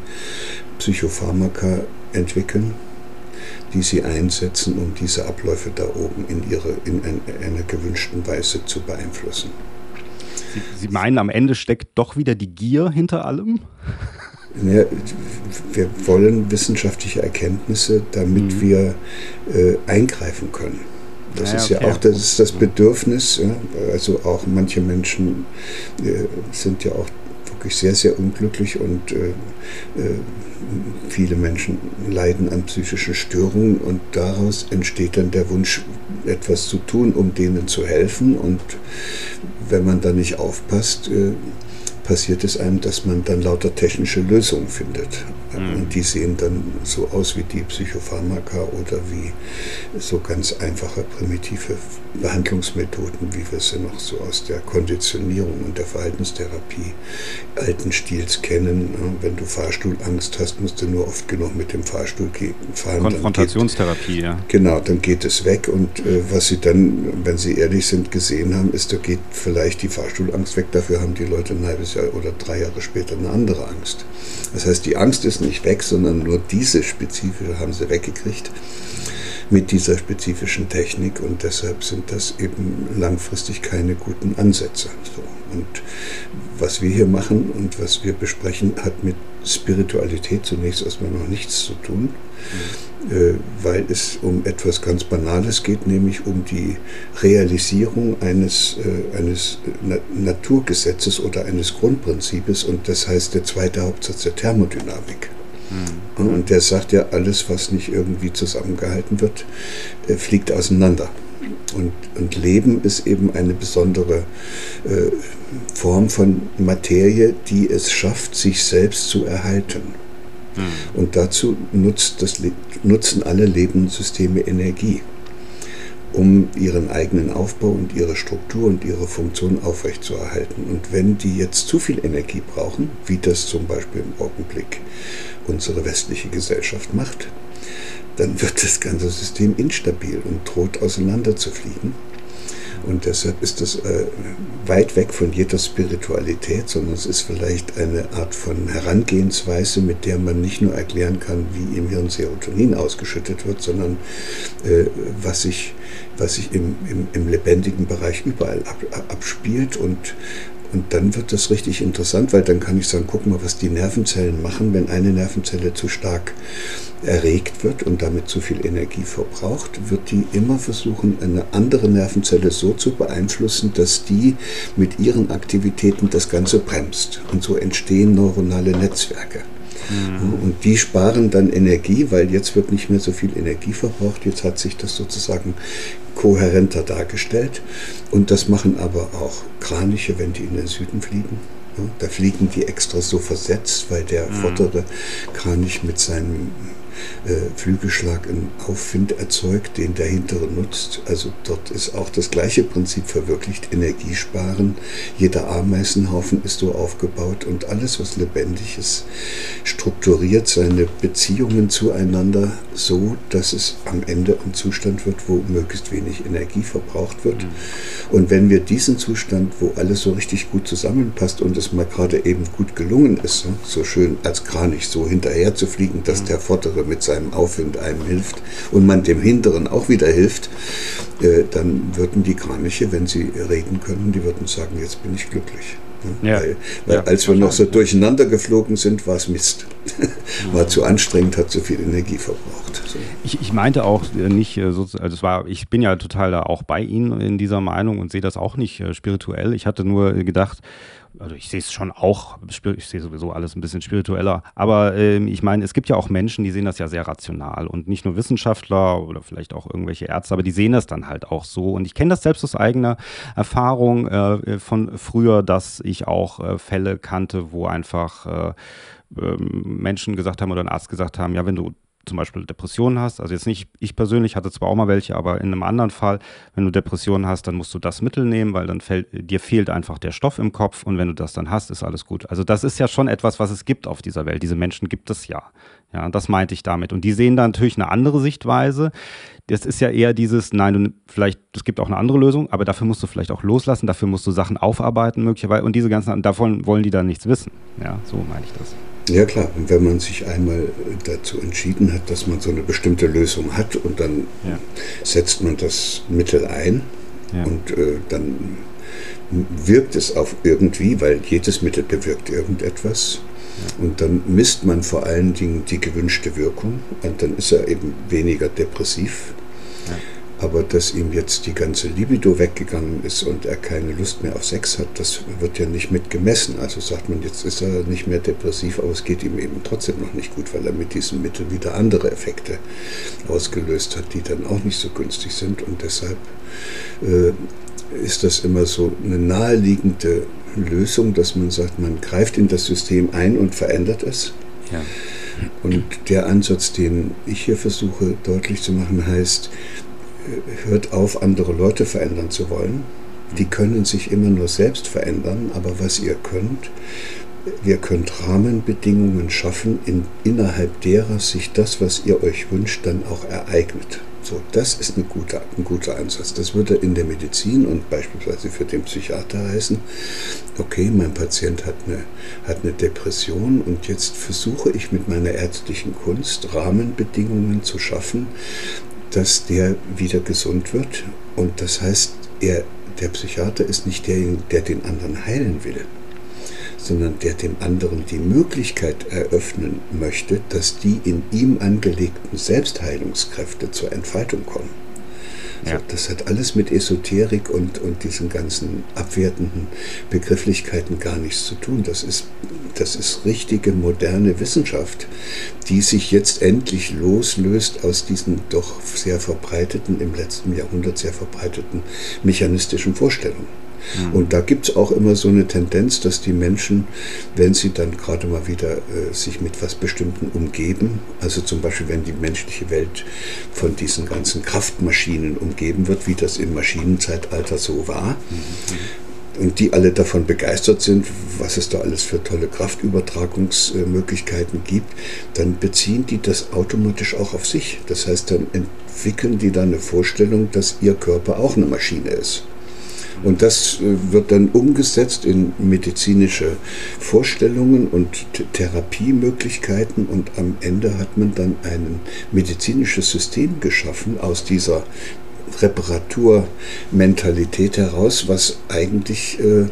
Psychopharmaka entwickeln, die Sie einsetzen, um diese Abläufe da oben in, ihre, in ein, einer gewünschten Weise zu beeinflussen. Sie, Sie meinen, am Ende steckt doch wieder die Gier hinter allem? Ja, wir wollen wissenschaftliche Erkenntnisse, damit mhm. wir äh, eingreifen können. Das ja, ist ja auch das, das Bedürfnis. Ja? Also auch manche Menschen äh, sind ja auch wirklich sehr, sehr unglücklich und äh, äh, viele Menschen leiden an psychischen Störungen und daraus entsteht dann der Wunsch, etwas zu tun, um denen zu helfen. Und wenn man da nicht aufpasst, äh, passiert es einem, dass man dann lauter technische Lösungen findet. Mhm. Und die sehen dann so aus wie die Psychopharmaka oder wie so ganz einfache, primitive Behandlungsmethoden, wie wir sie noch so aus der Konditionierung und der Verhaltenstherapie alten Stils kennen. Wenn du Fahrstuhlangst hast, musst du nur oft genug mit dem Fahrstuhl fahren. Konfrontationstherapie, geht, ja. Genau, dann geht es weg und äh, was sie dann, wenn sie ehrlich sind, gesehen haben, ist, da geht vielleicht die Fahrstuhlangst weg, dafür haben die Leute ein halbes Jahr oder drei Jahre später eine andere Angst. Das heißt, die Angst ist nicht weg, sondern nur diese spezifische haben sie weggekriegt mit dieser spezifischen Technik und deshalb sind das eben langfristig keine guten Ansätze. So. Und was wir hier machen und was wir besprechen, hat mit Spiritualität zunächst erstmal noch nichts zu tun, mhm. äh, weil es um etwas ganz Banales geht, nämlich um die Realisierung eines, äh, eines Na Naturgesetzes oder eines Grundprinzips und das heißt der zweite Hauptsatz der Thermodynamik. Mhm. Und der sagt ja, alles, was nicht irgendwie zusammengehalten wird, äh, fliegt auseinander. Und, und Leben ist eben eine besondere äh, Form von Materie, die es schafft, sich selbst zu erhalten. Mhm. Und dazu nutzt das, nutzen alle Lebenssysteme Energie, um ihren eigenen Aufbau und ihre Struktur und ihre Funktion aufrechtzuerhalten. Und wenn die jetzt zu viel Energie brauchen, wie das zum Beispiel im Augenblick unsere westliche Gesellschaft macht, dann wird das ganze System instabil und droht auseinanderzufliegen. Und deshalb ist das äh, weit weg von jeder Spiritualität, sondern es ist vielleicht eine Art von Herangehensweise, mit der man nicht nur erklären kann, wie im Hirn Serotonin ausgeschüttet wird, sondern äh, was sich, was sich im, im, im lebendigen Bereich überall ab, abspielt und und dann wird das richtig interessant, weil dann kann ich sagen, guck mal, was die Nervenzellen machen, wenn eine Nervenzelle zu stark erregt wird und damit zu viel Energie verbraucht, wird die immer versuchen, eine andere Nervenzelle so zu beeinflussen, dass die mit ihren Aktivitäten das Ganze bremst. Und so entstehen neuronale Netzwerke. Mhm. Und die sparen dann Energie, weil jetzt wird nicht mehr so viel Energie verbraucht. Jetzt hat sich das sozusagen kohärenter dargestellt. Und das machen aber auch Kraniche, wenn die in den Süden fliegen. Da fliegen die extra so versetzt, weil der mhm. vordere Kranich mit seinem Flügelschlag einen Aufwind erzeugt, den der hintere nutzt. Also dort ist auch das gleiche Prinzip verwirklicht, Energiesparen. Jeder Ameisenhaufen ist so aufgebaut und alles, was lebendig ist, strukturiert seine Beziehungen zueinander so, dass es am Ende ein Zustand wird, wo möglichst wenig Energie verbraucht wird. Mhm. Und wenn wir diesen Zustand, wo alles so richtig gut zusammenpasst und es mal gerade eben gut gelungen ist, so schön als Kranich so hinterher zu fliegen, dass mhm. der vordere mit seinem Aufwind einem hilft und man dem Hinteren auch wieder hilft, äh, dann würden die Kraniche, wenn sie reden können, die würden sagen, jetzt bin ich glücklich. Ja. Weil, weil ja, als wir noch so durcheinander geflogen sind, war es Mist. war zu anstrengend, hat zu viel Energie verbraucht. So. Ich, ich, meinte auch äh, nicht, also es war, ich bin ja total da auch bei Ihnen in dieser Meinung und sehe das auch nicht spirituell. Ich hatte nur gedacht, also ich sehe es schon auch, ich sehe sowieso alles ein bisschen spiritueller, aber äh, ich meine, es gibt ja auch Menschen, die sehen das ja sehr rational und nicht nur Wissenschaftler oder vielleicht auch irgendwelche Ärzte, aber die sehen das dann halt auch so. Und ich kenne das selbst aus eigener Erfahrung äh, von früher, dass ich auch äh, Fälle kannte, wo einfach äh, ähm, Menschen gesagt haben oder ein Arzt gesagt haben, ja, wenn du zum Beispiel Depressionen hast, also jetzt nicht, ich persönlich hatte zwar auch mal welche, aber in einem anderen Fall, wenn du Depressionen hast, dann musst du das Mittel nehmen, weil dann fällt, dir fehlt einfach der Stoff im Kopf und wenn du das dann hast, ist alles gut. Also das ist ja schon etwas, was es gibt auf dieser Welt. Diese Menschen gibt es ja. Ja, das meinte ich damit. Und die sehen da natürlich eine andere Sichtweise. Das ist ja eher dieses, nein, du, vielleicht, es gibt auch eine andere Lösung, aber dafür musst du vielleicht auch loslassen, dafür musst du Sachen aufarbeiten möglicherweise und diese ganzen, davon wollen die dann nichts wissen. Ja, so meine ich das. Ja klar, und wenn man sich einmal dazu entschieden hat, dass man so eine bestimmte Lösung hat und dann ja. setzt man das Mittel ein ja. und äh, dann wirkt es auf irgendwie, weil jedes Mittel bewirkt irgendetwas. Ja. Und dann misst man vor allen Dingen die gewünschte Wirkung und dann ist er eben weniger depressiv. Aber dass ihm jetzt die ganze Libido weggegangen ist und er keine Lust mehr auf Sex hat, das wird ja nicht mit gemessen. Also sagt man, jetzt ist er nicht mehr depressiv, aber es geht ihm eben trotzdem noch nicht gut, weil er mit diesem Mittel wieder andere Effekte ausgelöst hat, die dann auch nicht so günstig sind. Und deshalb äh, ist das immer so eine naheliegende Lösung, dass man sagt, man greift in das System ein und verändert es. Ja. Und der Ansatz, den ich hier versuche deutlich zu machen, heißt, hört auf, andere Leute verändern zu wollen. Die können sich immer nur selbst verändern, aber was ihr könnt, ihr könnt Rahmenbedingungen schaffen, in, innerhalb derer sich das, was ihr euch wünscht, dann auch ereignet. So, das ist eine gute, ein guter Ansatz. Das würde in der Medizin und beispielsweise für den Psychiater heißen, okay, mein Patient hat eine, hat eine Depression und jetzt versuche ich mit meiner ärztlichen Kunst Rahmenbedingungen zu schaffen, dass der wieder gesund wird. Und das heißt, er, der Psychiater ist nicht derjenige, der den anderen heilen will, sondern der dem anderen die Möglichkeit eröffnen möchte, dass die in ihm angelegten Selbstheilungskräfte zur Entfaltung kommen. Ja. das hat alles mit Esoterik und, und diesen ganzen abwertenden Begrifflichkeiten gar nichts zu tun. Das ist, das ist richtige moderne Wissenschaft, die sich jetzt endlich loslöst aus diesen doch sehr verbreiteten, im letzten Jahrhundert sehr verbreiteten mechanistischen Vorstellungen. Mhm. Und da gibt es auch immer so eine Tendenz, dass die Menschen, wenn sie dann gerade mal wieder äh, sich mit was Bestimmten umgeben, also zum Beispiel wenn die menschliche Welt von diesen ganzen Kraftmaschinen umgeben wird, wie das im Maschinenzeitalter so war, mhm und die alle davon begeistert sind, was es da alles für tolle Kraftübertragungsmöglichkeiten gibt, dann beziehen die das automatisch auch auf sich. Das heißt, dann entwickeln die dann eine Vorstellung, dass ihr Körper auch eine Maschine ist. Und das äh, wird dann umgesetzt in medizinische Vorstellungen und Therapiemöglichkeiten. Und am Ende hat man dann ein medizinisches System geschaffen aus dieser Reparaturmentalität heraus, was eigentlich äh,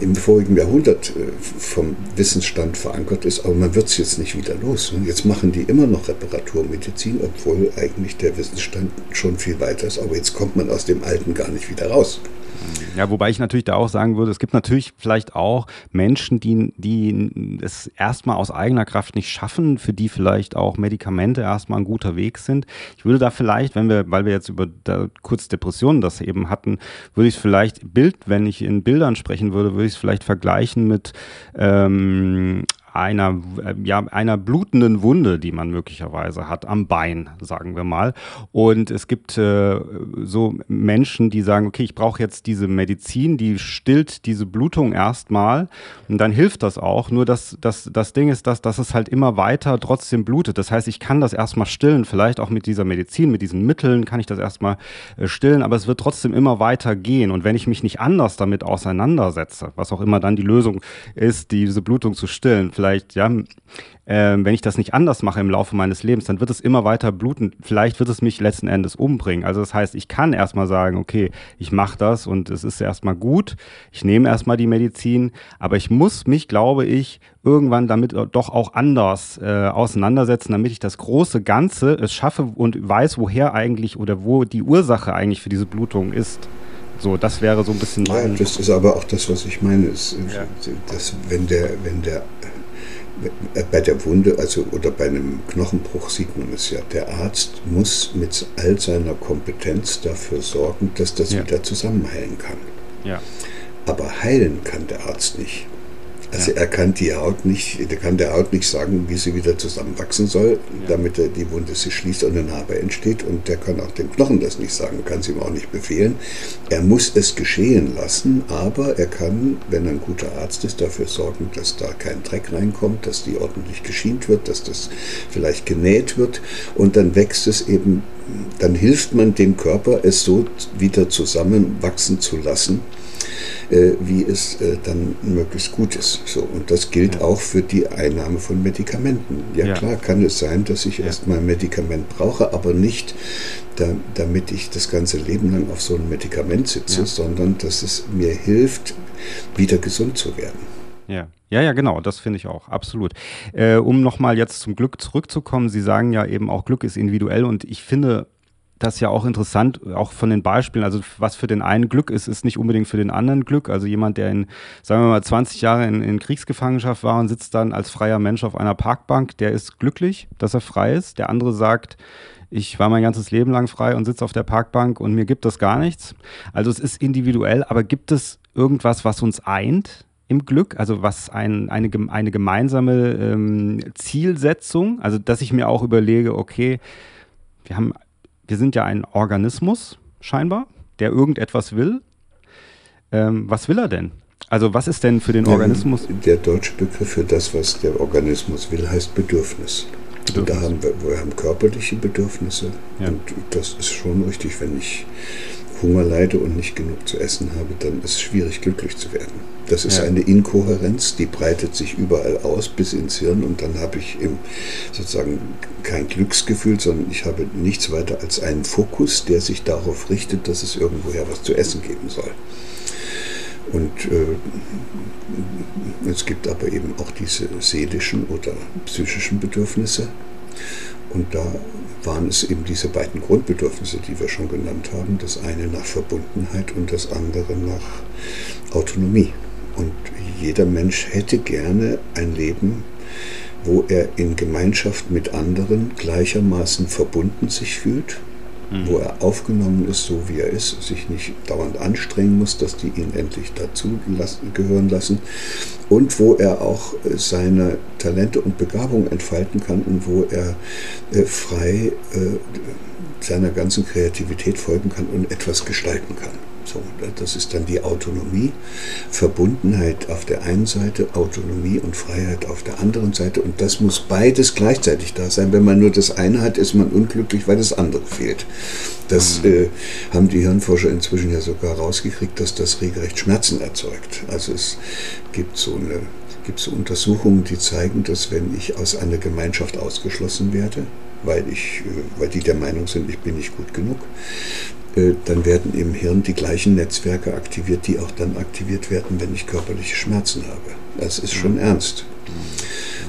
im vorigen Jahrhundert äh, vom Wissensstand verankert ist, aber man wird es jetzt nicht wieder los. Jetzt machen die immer noch Reparaturmedizin, obwohl eigentlich der Wissensstand schon viel weiter ist, aber jetzt kommt man aus dem Alten gar nicht wieder raus. Ja, wobei ich natürlich da auch sagen würde, es gibt natürlich vielleicht auch Menschen, die, die es erstmal aus eigener Kraft nicht schaffen, für die vielleicht auch Medikamente erstmal ein guter Weg sind. Ich würde da vielleicht, wenn wir, weil wir jetzt über kurz Depressionen das eben hatten, würde ich es vielleicht Bild, wenn ich in Bildern sprechen würde, würde ich es vielleicht vergleichen mit ähm, einer, ja, einer blutenden Wunde, die man möglicherweise hat am Bein, sagen wir mal. Und es gibt äh, so Menschen, die sagen, okay, ich brauche jetzt diese Medizin, die stillt diese Blutung erstmal und dann hilft das auch. Nur das, das, das Ding ist, dass, dass es halt immer weiter trotzdem blutet. Das heißt, ich kann das erstmal stillen, vielleicht auch mit dieser Medizin, mit diesen Mitteln kann ich das erstmal äh, stillen, aber es wird trotzdem immer weiter gehen. Und wenn ich mich nicht anders damit auseinandersetze, was auch immer dann die Lösung ist, diese Blutung zu stillen, vielleicht vielleicht, ja, äh, wenn ich das nicht anders mache im Laufe meines Lebens, dann wird es immer weiter bluten. Vielleicht wird es mich letzten Endes umbringen. Also das heißt, ich kann erstmal sagen, okay, ich mache das und es ist erstmal gut. Ich nehme erstmal die Medizin, aber ich muss mich, glaube ich, irgendwann damit doch auch anders äh, auseinandersetzen, damit ich das große Ganze es schaffe und weiß, woher eigentlich oder wo die Ursache eigentlich für diese Blutung ist. So, das wäre so ein bisschen. Ja, das ist aber auch das, was ich meine. Ist, ja. dass wenn der, wenn der bei der Wunde, also oder bei einem Knochenbruch sieht man es ja, der Arzt muss mit all seiner Kompetenz dafür sorgen, dass das ja. wieder zusammenheilen kann. Ja. Aber heilen kann der Arzt nicht. Also ja. er kann die Haut nicht, er kann der Haut nicht sagen, wie sie wieder zusammenwachsen soll, ja. damit die Wunde sich schließt und eine Narbe entsteht. Und der kann auch dem Knochen das nicht sagen, kann es ihm auch nicht befehlen. Er muss es geschehen lassen, aber er kann, wenn er ein guter Arzt ist, dafür sorgen, dass da kein Dreck reinkommt, dass die ordentlich geschient wird, dass das vielleicht genäht wird und dann wächst es eben, dann hilft man dem Körper, es so wieder zusammenwachsen zu lassen äh, wie es äh, dann möglichst gut ist. So, und das gilt ja. auch für die Einnahme von Medikamenten. Ja, ja. klar kann es sein, dass ich ja. erstmal ein Medikament brauche, aber nicht da, damit ich das ganze Leben lang auf so einem Medikament sitze, sondern dass es mir hilft, wieder gesund zu werden. Ja. Ja, ja, genau, das finde ich auch, absolut. Äh, um nochmal jetzt zum Glück zurückzukommen, Sie sagen ja eben auch, Glück ist individuell und ich finde, das ist ja auch interessant, auch von den Beispielen. Also was für den einen Glück ist, ist nicht unbedingt für den anderen Glück. Also jemand, der in, sagen wir mal, 20 Jahre in, in Kriegsgefangenschaft war und sitzt dann als freier Mensch auf einer Parkbank, der ist glücklich, dass er frei ist. Der andere sagt, ich war mein ganzes Leben lang frei und sitze auf der Parkbank und mir gibt das gar nichts. Also es ist individuell, aber gibt es irgendwas, was uns eint? im Glück, also was ein, eine, eine gemeinsame ähm, Zielsetzung, also dass ich mir auch überlege, okay, wir haben wir sind ja ein Organismus, scheinbar, der irgendetwas will. Ähm, was will er denn? Also was ist denn für den Organismus? Der deutsche Begriff für das, was der Organismus will, heißt Bedürfnis. Bedürfnis. Und da haben wir, wir haben körperliche Bedürfnisse. Ja. Und das ist schon richtig, wenn ich Hunger leide und nicht genug zu essen habe, dann ist es schwierig, glücklich zu werden. Das ist ja. eine Inkohärenz, die breitet sich überall aus bis ins Hirn und dann habe ich im, sozusagen kein Glücksgefühl, sondern ich habe nichts weiter als einen Fokus, der sich darauf richtet, dass es irgendwoher was zu essen geben soll. Und äh, es gibt aber eben auch diese seelischen oder psychischen Bedürfnisse. Und da waren es eben diese beiden Grundbedürfnisse, die wir schon genannt haben. Das eine nach Verbundenheit und das andere nach Autonomie. Und jeder Mensch hätte gerne ein Leben, wo er in Gemeinschaft mit anderen gleichermaßen verbunden sich fühlt mhm. wo er aufgenommen ist, so wie er ist, sich nicht dauernd anstrengen muss, dass die ihn endlich dazu lassen, gehören lassen und wo er auch seine Talente und Begabung entfalten kann und wo er äh, frei äh, seiner ganzen Kreativität folgen kann und etwas gestalten kann. So, das ist dann die Autonomie, Verbundenheit auf der einen Seite, Autonomie und Freiheit auf der anderen Seite. Und das muss beides gleichzeitig da sein. Wenn man nur das eine hat, ist man unglücklich, weil das andere fehlt. Das mhm. äh, haben die Hirnforscher inzwischen ja sogar rausgekriegt, dass das regelrecht Schmerzen erzeugt. Also es gibt so eine gibt so Untersuchungen, die zeigen, dass wenn ich aus einer Gemeinschaft ausgeschlossen werde, weil, ich, äh, weil die der Meinung sind, ich bin nicht gut genug, dann werden im Hirn die gleichen Netzwerke aktiviert, die auch dann aktiviert werden, wenn ich körperliche Schmerzen habe. Das ist schon ernst.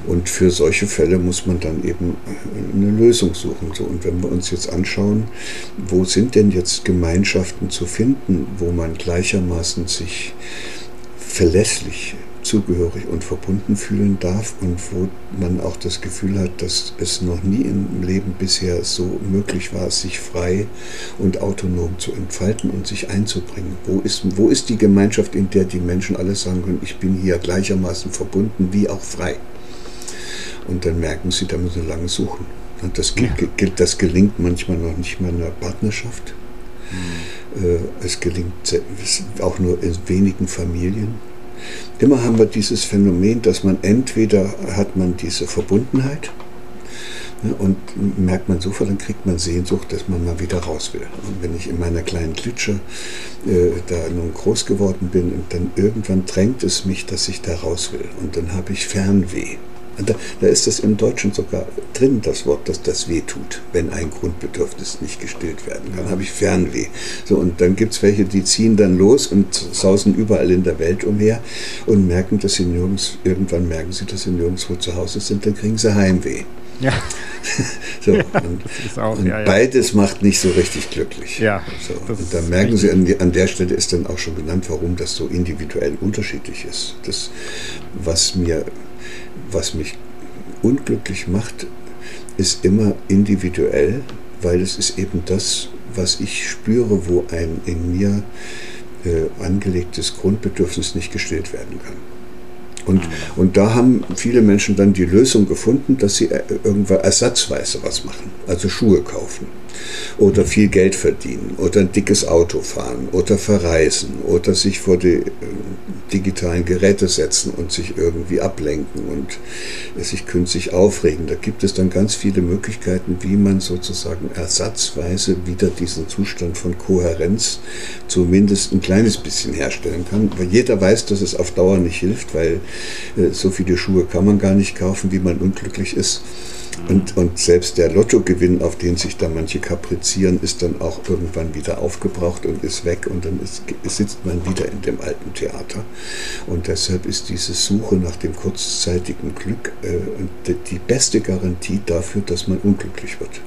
Und für solche Fälle muss man dann eben eine Lösung suchen. Und wenn wir uns jetzt anschauen, wo sind denn jetzt Gemeinschaften zu finden, wo man gleichermaßen sich verlässlich zugehörig und verbunden fühlen darf und wo man auch das Gefühl hat, dass es noch nie im Leben bisher so möglich war, sich frei und autonom zu entfalten und sich einzubringen. Wo ist, wo ist die Gemeinschaft, in der die Menschen alle sagen können, ich bin hier gleichermaßen verbunden wie auch frei? Und dann merken sie, da müssen sie lange suchen. Und das, ja. das gelingt manchmal noch nicht mal in einer Partnerschaft. Mhm. Es gelingt auch nur in wenigen Familien. Immer haben wir dieses Phänomen, dass man entweder hat man diese Verbundenheit ne, und merkt man sofort, dann kriegt man Sehnsucht, dass man mal wieder raus will. Und wenn ich in meiner kleinen Klitsche äh, da nun groß geworden bin, und dann irgendwann drängt es mich, dass ich da raus will. Und dann habe ich Fernweh. Da, da, ist es im Deutschen sogar drin, das Wort, dass das weh tut, wenn ein Grundbedürfnis nicht gestillt werden kann. habe ich Fernweh. So, und dann gibt es welche, die ziehen dann los und sausen überall in der Welt umher und merken, dass sie nirgends, irgendwann merken sie, dass sie nirgendwo zu Hause sind, dann kriegen sie Heimweh. Ja. so, ja, und, auch, und ja, ja. beides macht nicht so richtig glücklich. Ja, so, und da merken Sie, an, an, der Stelle ist dann auch schon genannt, warum das so individuell unterschiedlich ist. Das, was mir was mich unglücklich macht, ist immer individuell, weil es ist eben das, was ich spüre, wo ein in mir äh, angelegtes Grundbedürfnis nicht gestillt werden kann. Und, und da haben viele Menschen dann die Lösung gefunden, dass sie äh, irgendwann ersatzweise was machen, also Schuhe kaufen oder viel Geld verdienen oder ein dickes Auto fahren oder verreisen oder sich vor die äh, digitalen Geräte setzen und sich irgendwie ablenken und sich künstlich aufregen. Da gibt es dann ganz viele Möglichkeiten, wie man sozusagen ersatzweise wieder diesen Zustand von Kohärenz zumindest ein kleines bisschen herstellen kann. Weil jeder weiß, dass es auf Dauer nicht hilft, weil äh, so viele Schuhe kann man gar nicht kaufen, wie man unglücklich ist. Und, und selbst der Lottogewinn, auf den sich da manche kaprizieren, ist dann auch irgendwann wieder aufgebraucht und ist weg und dann ist, sitzt man wieder in dem alten Theater. Und deshalb ist diese Suche nach dem kurzzeitigen Glück äh, die beste Garantie dafür, dass man unglücklich wird.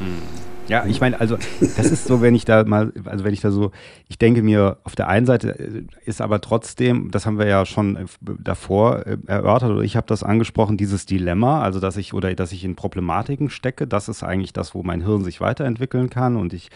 Mhm. Ja, ich meine, also das ist so, wenn ich da mal, also wenn ich da so, ich denke mir, auf der einen Seite äh, ist aber trotzdem, das haben wir ja schon äh, davor äh, erörtert oder ich habe das angesprochen, dieses Dilemma, also dass ich oder dass ich in Problematiken stecke, das ist eigentlich das, wo mein Hirn sich weiterentwickeln kann und ich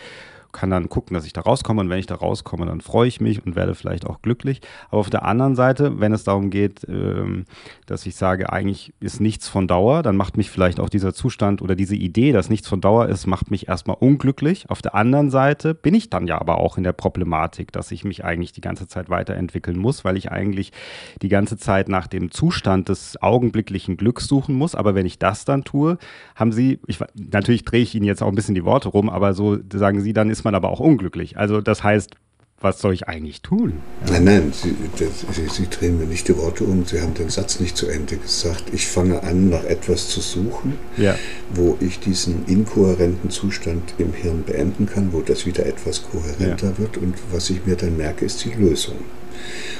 kann dann gucken, dass ich da rauskomme und wenn ich da rauskomme, dann freue ich mich und werde vielleicht auch glücklich. Aber auf der anderen Seite, wenn es darum geht, ähm, dass ich sage, eigentlich ist nichts von Dauer, dann macht mich vielleicht auch dieser Zustand oder diese Idee, dass nichts von Dauer ist, macht mich erstmal unglücklich. Auf der anderen Seite bin ich dann ja aber auch in der Problematik, dass ich mich eigentlich die ganze Zeit weiterentwickeln muss, weil ich eigentlich die ganze Zeit nach dem Zustand des augenblicklichen Glücks suchen muss. Aber wenn ich das dann tue, haben Sie, ich, natürlich drehe ich Ihnen jetzt auch ein bisschen die Worte rum, aber so sagen Sie, dann ist man aber auch unglücklich. Also das heißt, was soll ich eigentlich tun? Ja. Nein, nein, Sie, das, Sie, Sie, drehen mir nicht die Worte um. Sie haben den Satz nicht zu Ende gesagt. Ich fange an, nach etwas zu suchen, ja. wo ich diesen inkohärenten Zustand im Hirn beenden kann, wo das wieder etwas kohärenter ja. wird. Und was ich mir dann merke, ist die Lösung.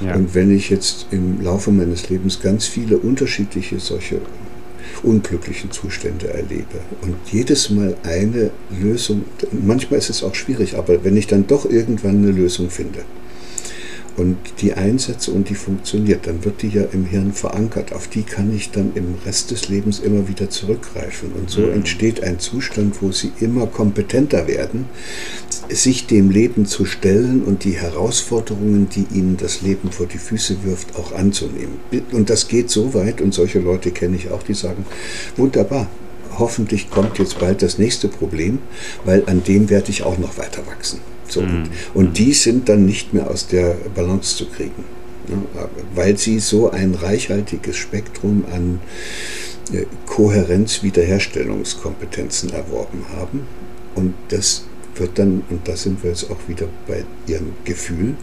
Und wenn ich jetzt im Laufe meines Lebens ganz viele unterschiedliche solche unglücklichen Zustände erlebe. Und jedes Mal eine Lösung, manchmal ist es auch schwierig, aber wenn ich dann doch irgendwann eine Lösung finde, und die einsetze und die funktioniert, dann wird die ja im Hirn verankert. Auf die kann ich dann im Rest des Lebens immer wieder zurückgreifen. Und so mhm. entsteht ein Zustand, wo sie immer kompetenter werden, sich dem Leben zu stellen und die Herausforderungen, die ihnen das Leben vor die Füße wirft, auch anzunehmen. Und das geht so weit, und solche Leute kenne ich auch, die sagen, wunderbar, hoffentlich kommt jetzt bald das nächste Problem, weil an dem werde ich auch noch weiter wachsen. So, und, und die sind dann nicht mehr aus der Balance zu kriegen, ne, weil sie so ein reichhaltiges Spektrum an äh, Kohärenz-Wiederherstellungskompetenzen erworben haben. Und das wird dann, und da sind wir jetzt auch wieder bei Ihrem Gefühl,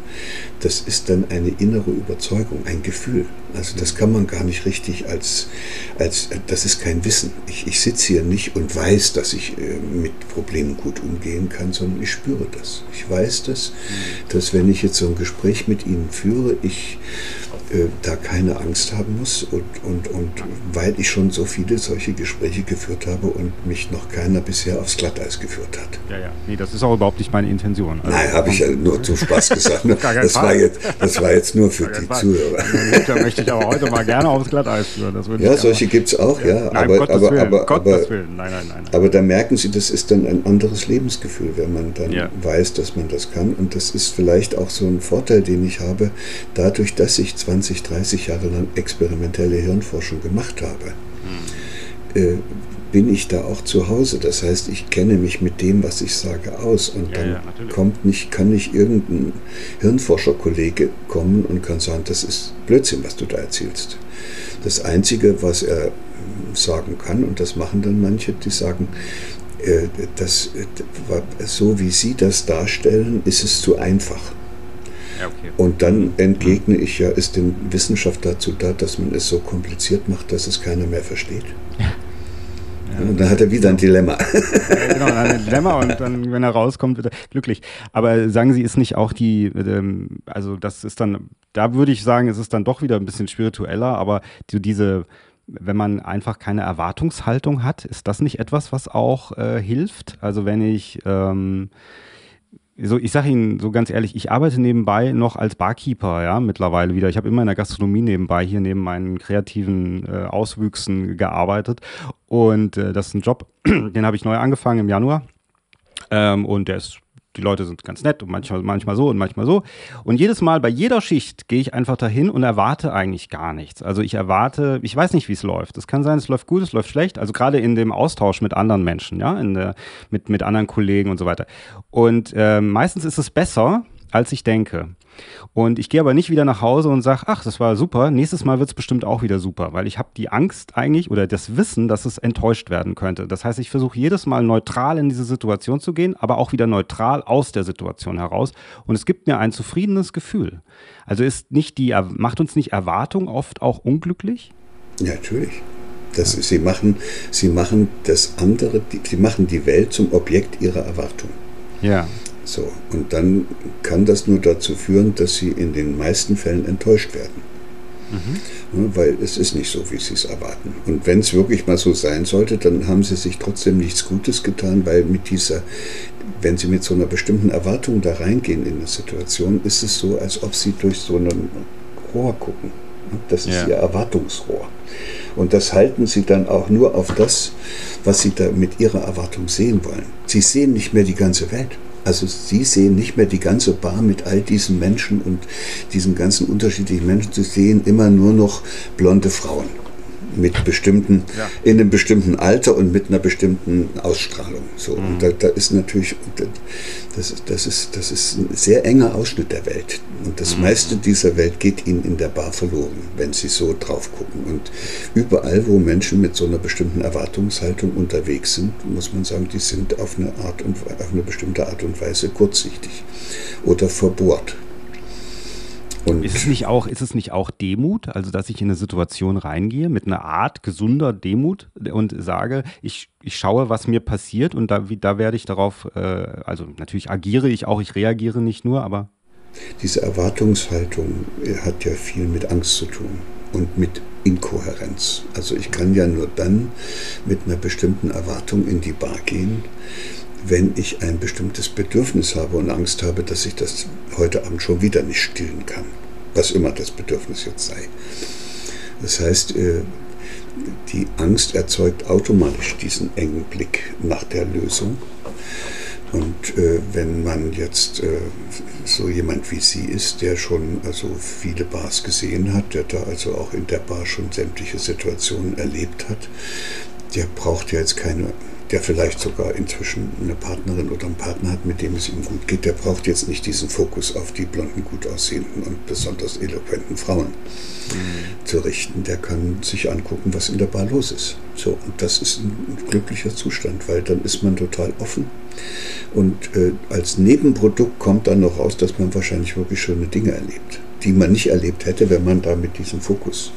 das ist dann eine innere Überzeugung, ein Gefühl. Also das kann man gar nicht richtig als, als das ist kein Wissen. Ich, ich sitze hier nicht und weiß, dass ich äh, mit Problemen gut umgehen kann, sondern ich spüre das. Ich weiß das, mhm. dass wenn ich jetzt so ein Gespräch mit Ihnen führe, ich äh, da keine Angst haben muss und, und, und weil ich schon so viele solche Gespräche geführt habe und mich noch keiner bisher aufs Glatteis geführt hat. Ja, ja, nee, das ist auch überhaupt nicht meine Intention. Also, Nein, habe ich ja nur zum Spaß gesagt. Ne? das, war jetzt, das war jetzt nur für die Zuhörer. Da möchte ich aber heute mal gerne aufs Glatteis führen. ja, solche gibt es auch, ja. Nein, aber, Gottes aber, Willen, aber, Gottes Willen. Nein, nein, nein, aber da merken Sie, das ist dann ein anderes Lebensgefühl, wenn man dann ja. weiß, dass man das kann. Und das ist vielleicht auch so ein Vorteil, den ich habe, dadurch, dass ich 20, 30 Jahre jahrelang experimentelle Hirnforschung gemacht habe, mhm. äh, bin ich da auch zu Hause. Das heißt, ich kenne mich mit dem, was ich sage, aus. Und ja, dann ja, kommt nicht, kann nicht irgendein Hirnforscherkollege kommen und kann sagen, das ist Blödsinn, was du da erzählst. Das Einzige, was er sagen kann, und das machen dann manche, die sagen, äh, das, äh, so wie Sie das darstellen, ist es zu einfach. Okay. Und dann entgegne ich ja, ist denn Wissenschaft dazu da, dass man es so kompliziert macht, dass es keiner mehr versteht? Ja. Ja, und dann hat er wieder ein Dilemma. Ja, genau, ein Dilemma und dann, wenn er rauskommt, wird er glücklich. Aber sagen Sie, ist nicht auch die, ähm, also das ist dann, da würde ich sagen, es ist dann doch wieder ein bisschen spiritueller, aber die, diese, wenn man einfach keine Erwartungshaltung hat, ist das nicht etwas, was auch äh, hilft? Also wenn ich ähm, so, ich sage Ihnen so ganz ehrlich, ich arbeite nebenbei noch als Barkeeper, ja, mittlerweile wieder. Ich habe immer in der Gastronomie nebenbei hier neben meinen kreativen äh, Auswüchsen gearbeitet. Und äh, das ist ein Job, den habe ich neu angefangen im Januar. Ähm, und der ist die Leute sind ganz nett und manchmal, manchmal so und manchmal so. Und jedes Mal bei jeder Schicht gehe ich einfach dahin und erwarte eigentlich gar nichts. Also ich erwarte, ich weiß nicht, wie es läuft. Es kann sein, es läuft gut, es läuft schlecht. Also gerade in dem Austausch mit anderen Menschen, ja, in der, mit, mit anderen Kollegen und so weiter. Und äh, meistens ist es besser, als ich denke. Und ich gehe aber nicht wieder nach Hause und sage, ach, das war super, nächstes Mal wird es bestimmt auch wieder super, weil ich habe die Angst eigentlich oder das Wissen, dass es enttäuscht werden könnte. Das heißt, ich versuche jedes Mal neutral in diese Situation zu gehen, aber auch wieder neutral aus der Situation heraus. Und es gibt mir ein zufriedenes Gefühl. Also ist nicht die, macht uns nicht Erwartung oft auch unglücklich? Ja, natürlich. Das, sie, machen, sie machen das andere, sie machen die Welt zum Objekt ihrer Erwartung. Ja. So, und dann kann das nur dazu führen, dass sie in den meisten Fällen enttäuscht werden. Mhm. Ja, weil es ist nicht so, wie sie es erwarten. Und wenn es wirklich mal so sein sollte, dann haben sie sich trotzdem nichts Gutes getan, weil mit dieser, wenn sie mit so einer bestimmten Erwartung da reingehen in eine Situation, ist es so, als ob sie durch so ein Rohr gucken. Das ist ja. ihr Erwartungsrohr. Und das halten sie dann auch nur auf das, was sie da mit ihrer Erwartung sehen wollen. Sie sehen nicht mehr die ganze Welt. Also Sie sehen nicht mehr die ganze Bar mit all diesen Menschen und diesen ganzen unterschiedlichen Menschen. Sie sehen immer nur noch blonde Frauen mit bestimmten, ja. in einem bestimmten Alter und mit einer bestimmten Ausstrahlung. So, mhm. und da, da, ist natürlich, das, das, ist, das ist ein sehr enger Ausschnitt der Welt. Und das mhm. meiste dieser Welt geht ihnen in der Bar verloren, wenn sie so drauf gucken. Und überall, wo Menschen mit so einer bestimmten Erwartungshaltung unterwegs sind, muss man sagen, die sind auf eine Art und auf eine bestimmte Art und Weise kurzsichtig oder verbohrt. Und ist es nicht auch, ist es nicht auch Demut, also dass ich in eine Situation reingehe mit einer Art gesunder Demut und sage, ich, ich schaue, was mir passiert und da, da werde ich darauf, äh, also natürlich agiere ich auch, ich reagiere nicht nur, aber. Diese Erwartungshaltung hat ja viel mit Angst zu tun und mit Inkohärenz. Also ich kann ja nur dann mit einer bestimmten Erwartung in die Bar gehen, wenn ich ein bestimmtes Bedürfnis habe und Angst habe, dass ich das heute Abend schon wieder nicht stillen kann, was immer das Bedürfnis jetzt sei. Das heißt, äh, die Angst erzeugt automatisch diesen engen Blick nach der Lösung. Und äh, wenn man jetzt äh, so jemand wie Sie ist, der schon also viele Bars gesehen hat, der da also auch in der Bar schon sämtliche Situationen erlebt hat, der braucht ja jetzt keine der vielleicht sogar inzwischen eine Partnerin oder einen Partner hat, mit dem es ihm gut geht, der braucht jetzt nicht diesen Fokus auf die blonden, gut aussehenden und besonders eloquenten Frauen mhm. zu richten. Der kann sich angucken, was in der Bar los ist. So, und das ist ein glücklicher Zustand, weil dann ist man total offen. Und äh, als Nebenprodukt kommt dann noch raus, dass man wahrscheinlich wirklich schöne Dinge erlebt, die man nicht erlebt hätte, wenn man da mit diesem Fokus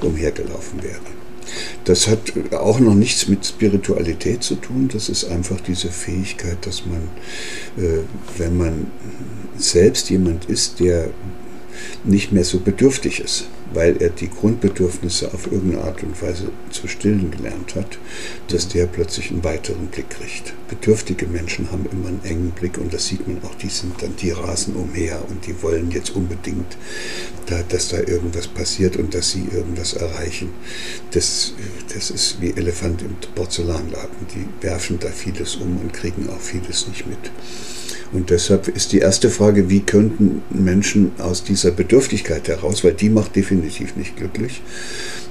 umhergelaufen wäre. Das hat auch noch nichts mit Spiritualität zu tun. Das ist einfach diese Fähigkeit, dass man, äh, wenn man selbst jemand ist, der nicht mehr so bedürftig ist, weil er die Grundbedürfnisse auf irgendeine Art und Weise zu stillen gelernt hat, dass der plötzlich einen weiteren Blick kriegt. Bedürftige Menschen haben immer einen engen Blick und das sieht man auch, die sind dann, die rasen umher und die wollen jetzt unbedingt, da, dass da irgendwas passiert und dass sie irgendwas erreichen. Das, das ist wie Elefant im Porzellanladen, die werfen da vieles um und kriegen auch vieles nicht mit. Und deshalb ist die erste Frage, wie könnten Menschen aus dieser Bedürftigkeit heraus, weil die macht definitiv nicht glücklich.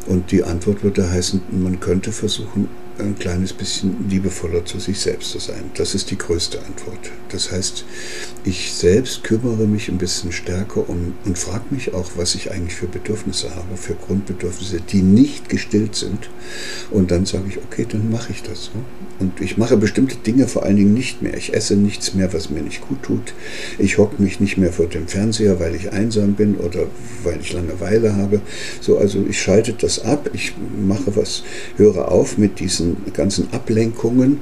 Und die Antwort würde heißen, man könnte versuchen, ein kleines bisschen liebevoller zu sich selbst zu sein. Das ist die größte Antwort. Das heißt, ich selbst kümmere mich ein bisschen stärker um und frage mich auch, was ich eigentlich für Bedürfnisse habe, für Grundbedürfnisse, die nicht gestillt sind. Und dann sage ich, okay, dann mache ich das. Und ich mache bestimmte Dinge vor allen Dingen nicht mehr. Ich esse nichts mehr, was mir nicht gut tut. Ich hocke mich nicht mehr vor dem Fernseher, weil ich einsam bin oder weil ich Langeweile habe. So, also ich schalte das ab. Ich mache was, höre auf mit diesen ganzen Ablenkungen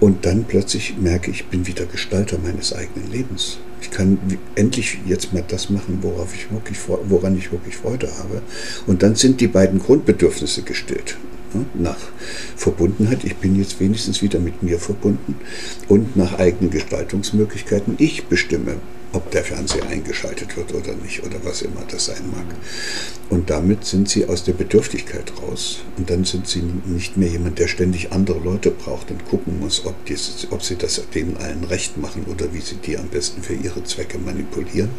und dann plötzlich merke ich, ich bin wieder Gestalter meines eigenen Lebens. Ich kann endlich jetzt mal das machen, worauf ich wirklich, woran ich wirklich Freude habe. Und dann sind die beiden Grundbedürfnisse gestillt. Ne? Nach Verbundenheit, ich bin jetzt wenigstens wieder mit mir verbunden und nach eigenen Gestaltungsmöglichkeiten. Ich bestimme, ob der Fernseher eingeschaltet wird oder nicht oder was immer das sein mag. Und damit sind sie aus der Bedürftigkeit raus. Und dann sind sie nicht mehr jemand, der ständig andere Leute braucht und gucken muss, ob, dies, ob sie das denen allen recht machen oder wie sie die am besten für ihre Zwecke manipulieren.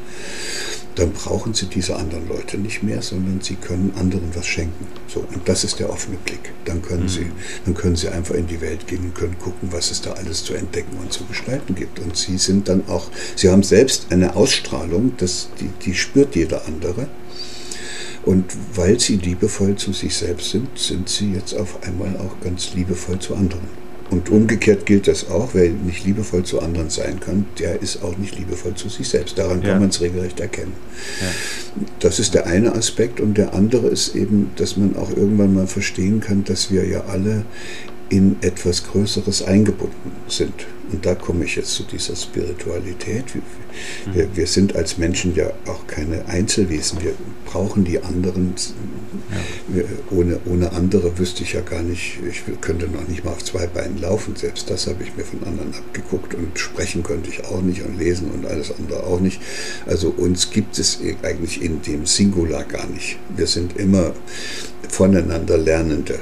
Dann brauchen sie diese anderen Leute nicht mehr, sondern sie können anderen was schenken. So, und das ist der offene Blick. Dann können, mhm. sie, dann können sie einfach in die Welt gehen und können gucken, was es da alles zu entdecken und zu gestalten gibt. Und sie sind dann auch, sie haben selbst eine Ausstrahlung, das, die, die spürt jeder andere. Und weil sie liebevoll zu sich selbst sind, sind sie jetzt auf einmal auch ganz liebevoll zu anderen. Und umgekehrt gilt das auch, wer nicht liebevoll zu anderen sein kann, der ist auch nicht liebevoll zu sich selbst. Daran ja. kann man es regelrecht erkennen. Ja. Das ist der eine Aspekt. Und der andere ist eben, dass man auch irgendwann mal verstehen kann, dass wir ja alle in etwas Größeres eingebunden sind. Und da komme ich jetzt zu dieser Spiritualität. Wir, wir, sind als Menschen ja auch keine Einzelwesen. Wir brauchen die anderen. Ja. Ohne, ohne andere wüsste ich ja gar nicht, ich könnte noch nicht mal auf zwei Beinen laufen. Selbst das habe ich mir von anderen abgeguckt. Und sprechen könnte ich auch nicht und lesen und alles andere auch nicht. Also uns gibt es eigentlich in dem Singular gar nicht. Wir sind immer voneinander Lernende.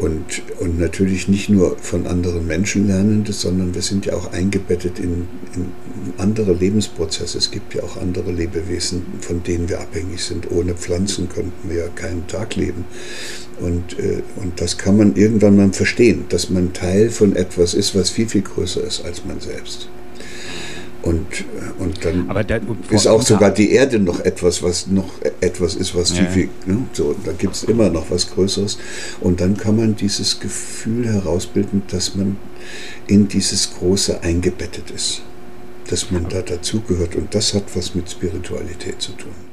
Und, und natürlich nicht nur von anderen Menschen Lernendes, sondern wir sind ja auch eingebettet in, in andere Lebensprozesse. Es gibt ja auch andere Lebewesen, von denen wir abhängig sind. Ohne Pflanzen könnten wir ja keinen Tag leben. Und, äh, und das kann man irgendwann mal verstehen, dass man Teil von etwas ist, was viel, viel größer ist als man selbst. Und, und dann der, ist auch sogar die Erde noch etwas, was noch etwas ist, was ja. viel ne? so, da gibt es immer noch was Größeres. Und dann kann man dieses Gefühl herausbilden, dass man in dieses Große eingebettet ist, dass man da dazugehört. Und das hat was mit Spiritualität zu tun.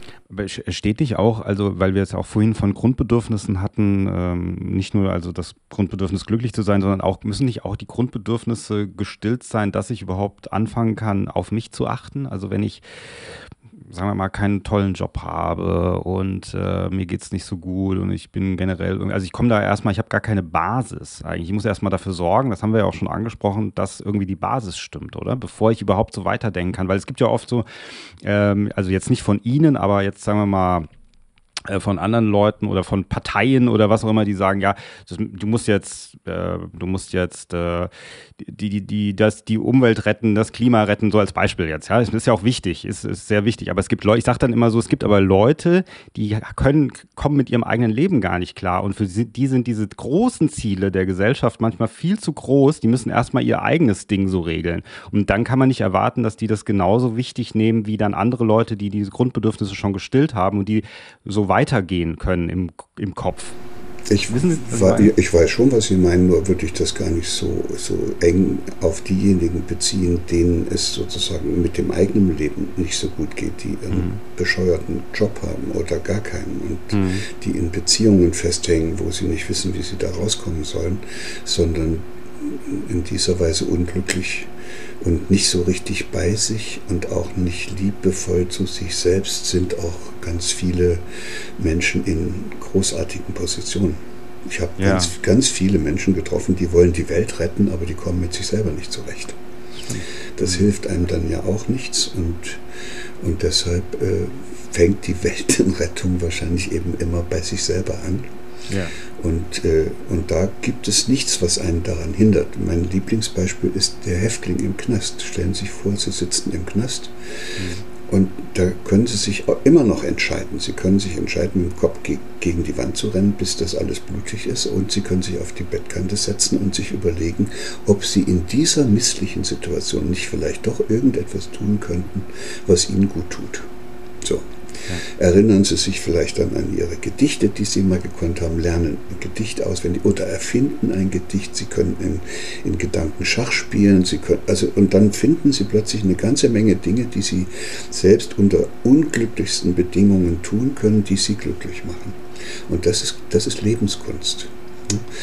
Steht dich auch, also weil wir jetzt auch vorhin von Grundbedürfnissen hatten, ähm, nicht nur also das Grundbedürfnis glücklich zu sein, sondern auch müssen nicht auch die Grundbedürfnisse gestillt sein, dass ich überhaupt anfangen kann, auf mich zu achten. Also wenn ich sagen wir mal, keinen tollen Job habe und äh, mir geht es nicht so gut und ich bin generell, also ich komme da erstmal, ich habe gar keine Basis eigentlich. Ich muss erstmal dafür sorgen, das haben wir ja auch schon angesprochen, dass irgendwie die Basis stimmt, oder? Bevor ich überhaupt so weiterdenken kann. Weil es gibt ja oft so, ähm, also jetzt nicht von Ihnen, aber jetzt sagen wir mal, von anderen Leuten oder von Parteien oder was auch immer, die sagen, ja, das, du musst jetzt, äh, du musst jetzt äh, die, die, die, das, die Umwelt retten, das Klima retten, so als Beispiel jetzt. Ja, das ist ja auch wichtig, ist, ist sehr wichtig. Aber es gibt Leute, ich sage dann immer so, es gibt aber Leute, die können, kommen mit ihrem eigenen Leben gar nicht klar. Und für die sind diese großen Ziele der Gesellschaft manchmal viel zu groß. Die müssen erstmal ihr eigenes Ding so regeln. Und dann kann man nicht erwarten, dass die das genauso wichtig nehmen wie dann andere Leute, die diese Grundbedürfnisse schon gestillt haben und die so weitergehen können im, im Kopf. Ich, Wissen Sie, ich weiß schon, was Sie meinen, nur würde ich das gar nicht so, so eng auf diejenigen beziehen, denen es sozusagen mit dem eigenen Leben nicht so gut geht, die einen mhm. bescheuerten Job haben oder gar keinen und mhm. die in Beziehungen festhängen, wo sie nicht wissen, wie sie da rauskommen sollen, sondern in dieser Weise unglücklich und nicht so richtig bei sich und auch nicht liebevoll zu sich selbst sind auch ganz viele Menschen in großartigen Positionen. Ich habe ja. ganz, ganz viele Menschen getroffen, die wollen die Welt retten, aber die kommen mit sich selber nicht zurecht. Das hilft einem dann ja auch nichts und, und deshalb äh, fängt die Weltenrettung wahrscheinlich eben immer bei sich selber an. Ja. Und, äh, und da gibt es nichts, was einen daran hindert. Mein Lieblingsbeispiel ist der Häftling im Knast. Stellen Sie sich vor, Sie sitzen im Knast mhm. und da können Sie sich immer noch entscheiden. Sie können sich entscheiden, mit dem Kopf ge gegen die Wand zu rennen, bis das alles blutig ist. Und Sie können sich auf die Bettkante setzen und sich überlegen, ob Sie in dieser misslichen Situation nicht vielleicht doch irgendetwas tun könnten, was Ihnen gut tut. So, Erinnern Sie sich vielleicht dann an Ihre Gedichte, die Sie mal gekonnt haben, lernen ein Gedicht auswendig oder erfinden ein Gedicht. Sie können in, in Gedanken Schach spielen. Sie können, also, und dann finden Sie plötzlich eine ganze Menge Dinge, die Sie selbst unter unglücklichsten Bedingungen tun können, die Sie glücklich machen. Und das ist, das ist Lebenskunst.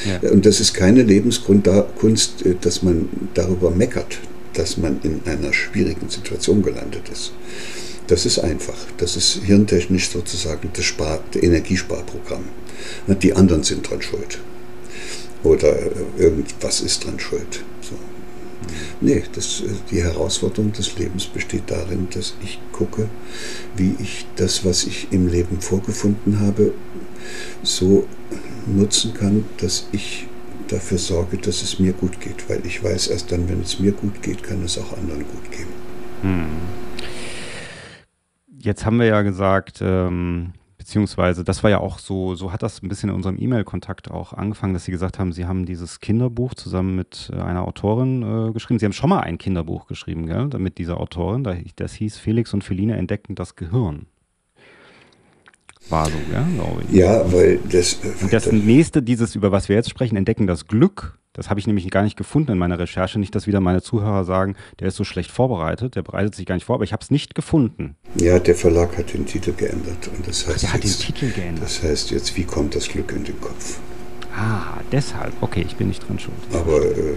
Ja. Und das ist keine Lebenskunst, äh, dass man darüber meckert, dass man in einer schwierigen Situation gelandet ist. Das ist einfach. Das ist hirntechnisch sozusagen das, Spar das Energiesparprogramm. Die anderen sind dran schuld. Oder äh, irgendwas ist dran schuld. So. Nee, das, äh, die Herausforderung des Lebens besteht darin, dass ich gucke, wie ich das, was ich im Leben vorgefunden habe, so nutzen kann, dass ich dafür sorge, dass es mir gut geht. Weil ich weiß, erst dann, wenn es mir gut geht, kann es auch anderen gut gehen. Hm. Jetzt haben wir ja gesagt, ähm, beziehungsweise das war ja auch so, so hat das ein bisschen in unserem E-Mail-Kontakt auch angefangen, dass Sie gesagt haben, Sie haben dieses Kinderbuch zusammen mit äh, einer Autorin äh, geschrieben. Sie haben schon mal ein Kinderbuch geschrieben, gell, mit dieser Autorin. Das hieß Felix und Feline entdecken das Gehirn. War so, gell, glaube ich. Ja, weil das. Äh, und das nächste, dieses, über was wir jetzt sprechen, entdecken das Glück, das habe ich nämlich gar nicht gefunden in meiner Recherche. Nicht, dass wieder meine Zuhörer sagen, der ist so schlecht vorbereitet, der bereitet sich gar nicht vor, aber ich habe es nicht gefunden. Ja, der Verlag hat den Titel geändert. Und das heißt Ach, der hat jetzt, den Titel geändert. Das heißt jetzt, wie kommt das Glück in den Kopf? Ah, deshalb. Okay, ich bin nicht dran schuld. Aber äh,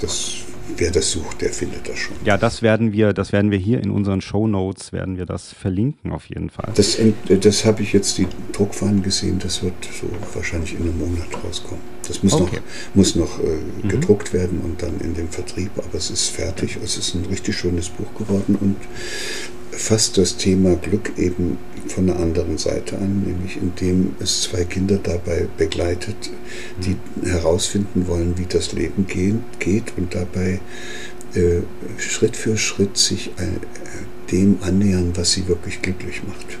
das wer das sucht, der findet das schon. Ja, das werden wir, das werden wir hier in unseren Show Notes werden wir das verlinken auf jeden Fall. Das, das habe ich jetzt die Druckfahnen gesehen. Das wird so wahrscheinlich in einem Monat rauskommen. Das muss okay. noch, muss noch äh, mhm. gedruckt werden und dann in den Vertrieb. Aber es ist fertig. Es ist ein richtig schönes Buch geworden und fasst das Thema Glück eben von einer anderen Seite an, nämlich indem es zwei Kinder dabei begleitet, die mhm. herausfinden wollen, wie das Leben geht und dabei äh, Schritt für Schritt sich äh, dem annähern, was sie wirklich glücklich macht.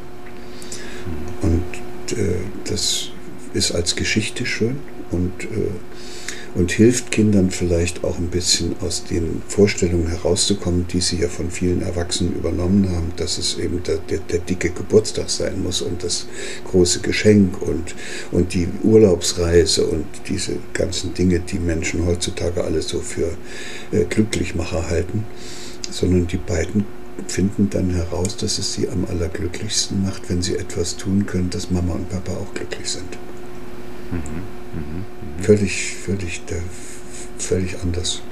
Mhm. Und äh, das ist als Geschichte schön und äh, und hilft Kindern vielleicht auch ein bisschen aus den Vorstellungen herauszukommen, die sie ja von vielen Erwachsenen übernommen haben, dass es eben der, der, der dicke Geburtstag sein muss und das große Geschenk und, und die Urlaubsreise und diese ganzen Dinge, die Menschen heutzutage alle so für äh, Glücklichmacher halten, sondern die beiden finden dann heraus, dass es sie am allerglücklichsten macht, wenn sie etwas tun können, dass Mama und Papa auch glücklich sind. Mhm. Mhm völlig, völlig, völlig anders.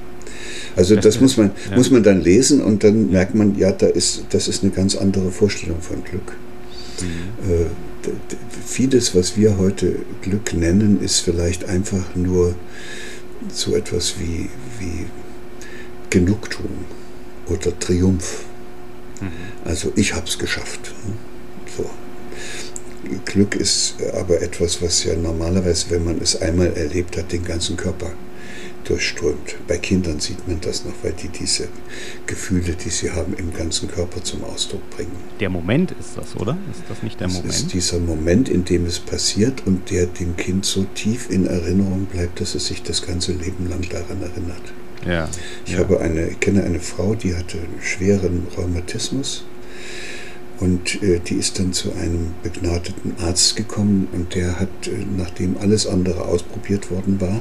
Also das muss man, ja. muss man dann lesen und dann merkt man, ja, da ist, das ist eine ganz andere Vorstellung von Glück. Mhm. Äh, vieles, was wir heute Glück nennen, ist vielleicht einfach nur so etwas wie, wie Genugtuung oder Triumph. Mhm. Also ich habe es geschafft. So. Glück ist aber etwas, was ja normalerweise, wenn man es einmal erlebt hat, den ganzen Körper durchströmt. Bei Kindern sieht man das noch, weil die diese Gefühle, die sie haben, im ganzen Körper zum Ausdruck bringen. Der Moment ist das, oder? Ist das nicht der das Moment? Das ist dieser Moment, in dem es passiert und der dem Kind so tief in Erinnerung bleibt, dass es sich das ganze Leben lang daran erinnert. Ja. Ich ja. habe eine, ich kenne eine Frau, die hatte schweren Rheumatismus und äh, die ist dann zu einem begnadeten Arzt gekommen und der hat, äh, nachdem alles andere ausprobiert worden war,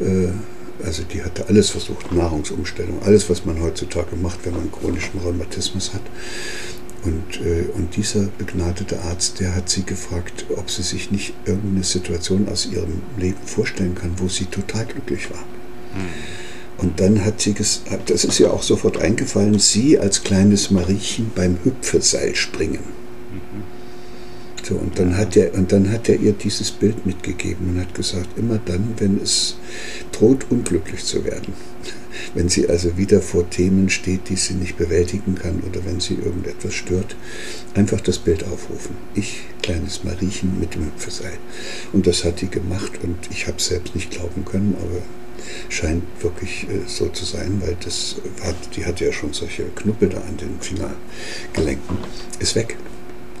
äh, also die hatte alles versucht, Nahrungsumstellung, alles, was man heutzutage macht, wenn man chronischen Rheumatismus hat. Und, äh, und dieser begnadete Arzt, der hat sie gefragt, ob sie sich nicht irgendeine Situation aus ihrem Leben vorstellen kann, wo sie total glücklich war. Mhm. Und dann hat sie, gesagt, das ist ihr auch sofort eingefallen, sie als kleines Mariechen beim Hüpfeseil springen. Mhm. So, und dann hat er, und dann hat er ihr dieses Bild mitgegeben und hat gesagt, immer dann, wenn es droht, unglücklich zu werden, wenn sie also wieder vor Themen steht, die sie nicht bewältigen kann oder wenn sie irgendetwas stört, einfach das Bild aufrufen. Ich, kleines Mariechen mit dem Hüpfeseil. Und das hat die gemacht und ich habe es selbst nicht glauben können, aber scheint wirklich äh, so zu sein, weil das hat, die hatte ja schon solche Knuppel da an den Fingergelenken. Ist weg.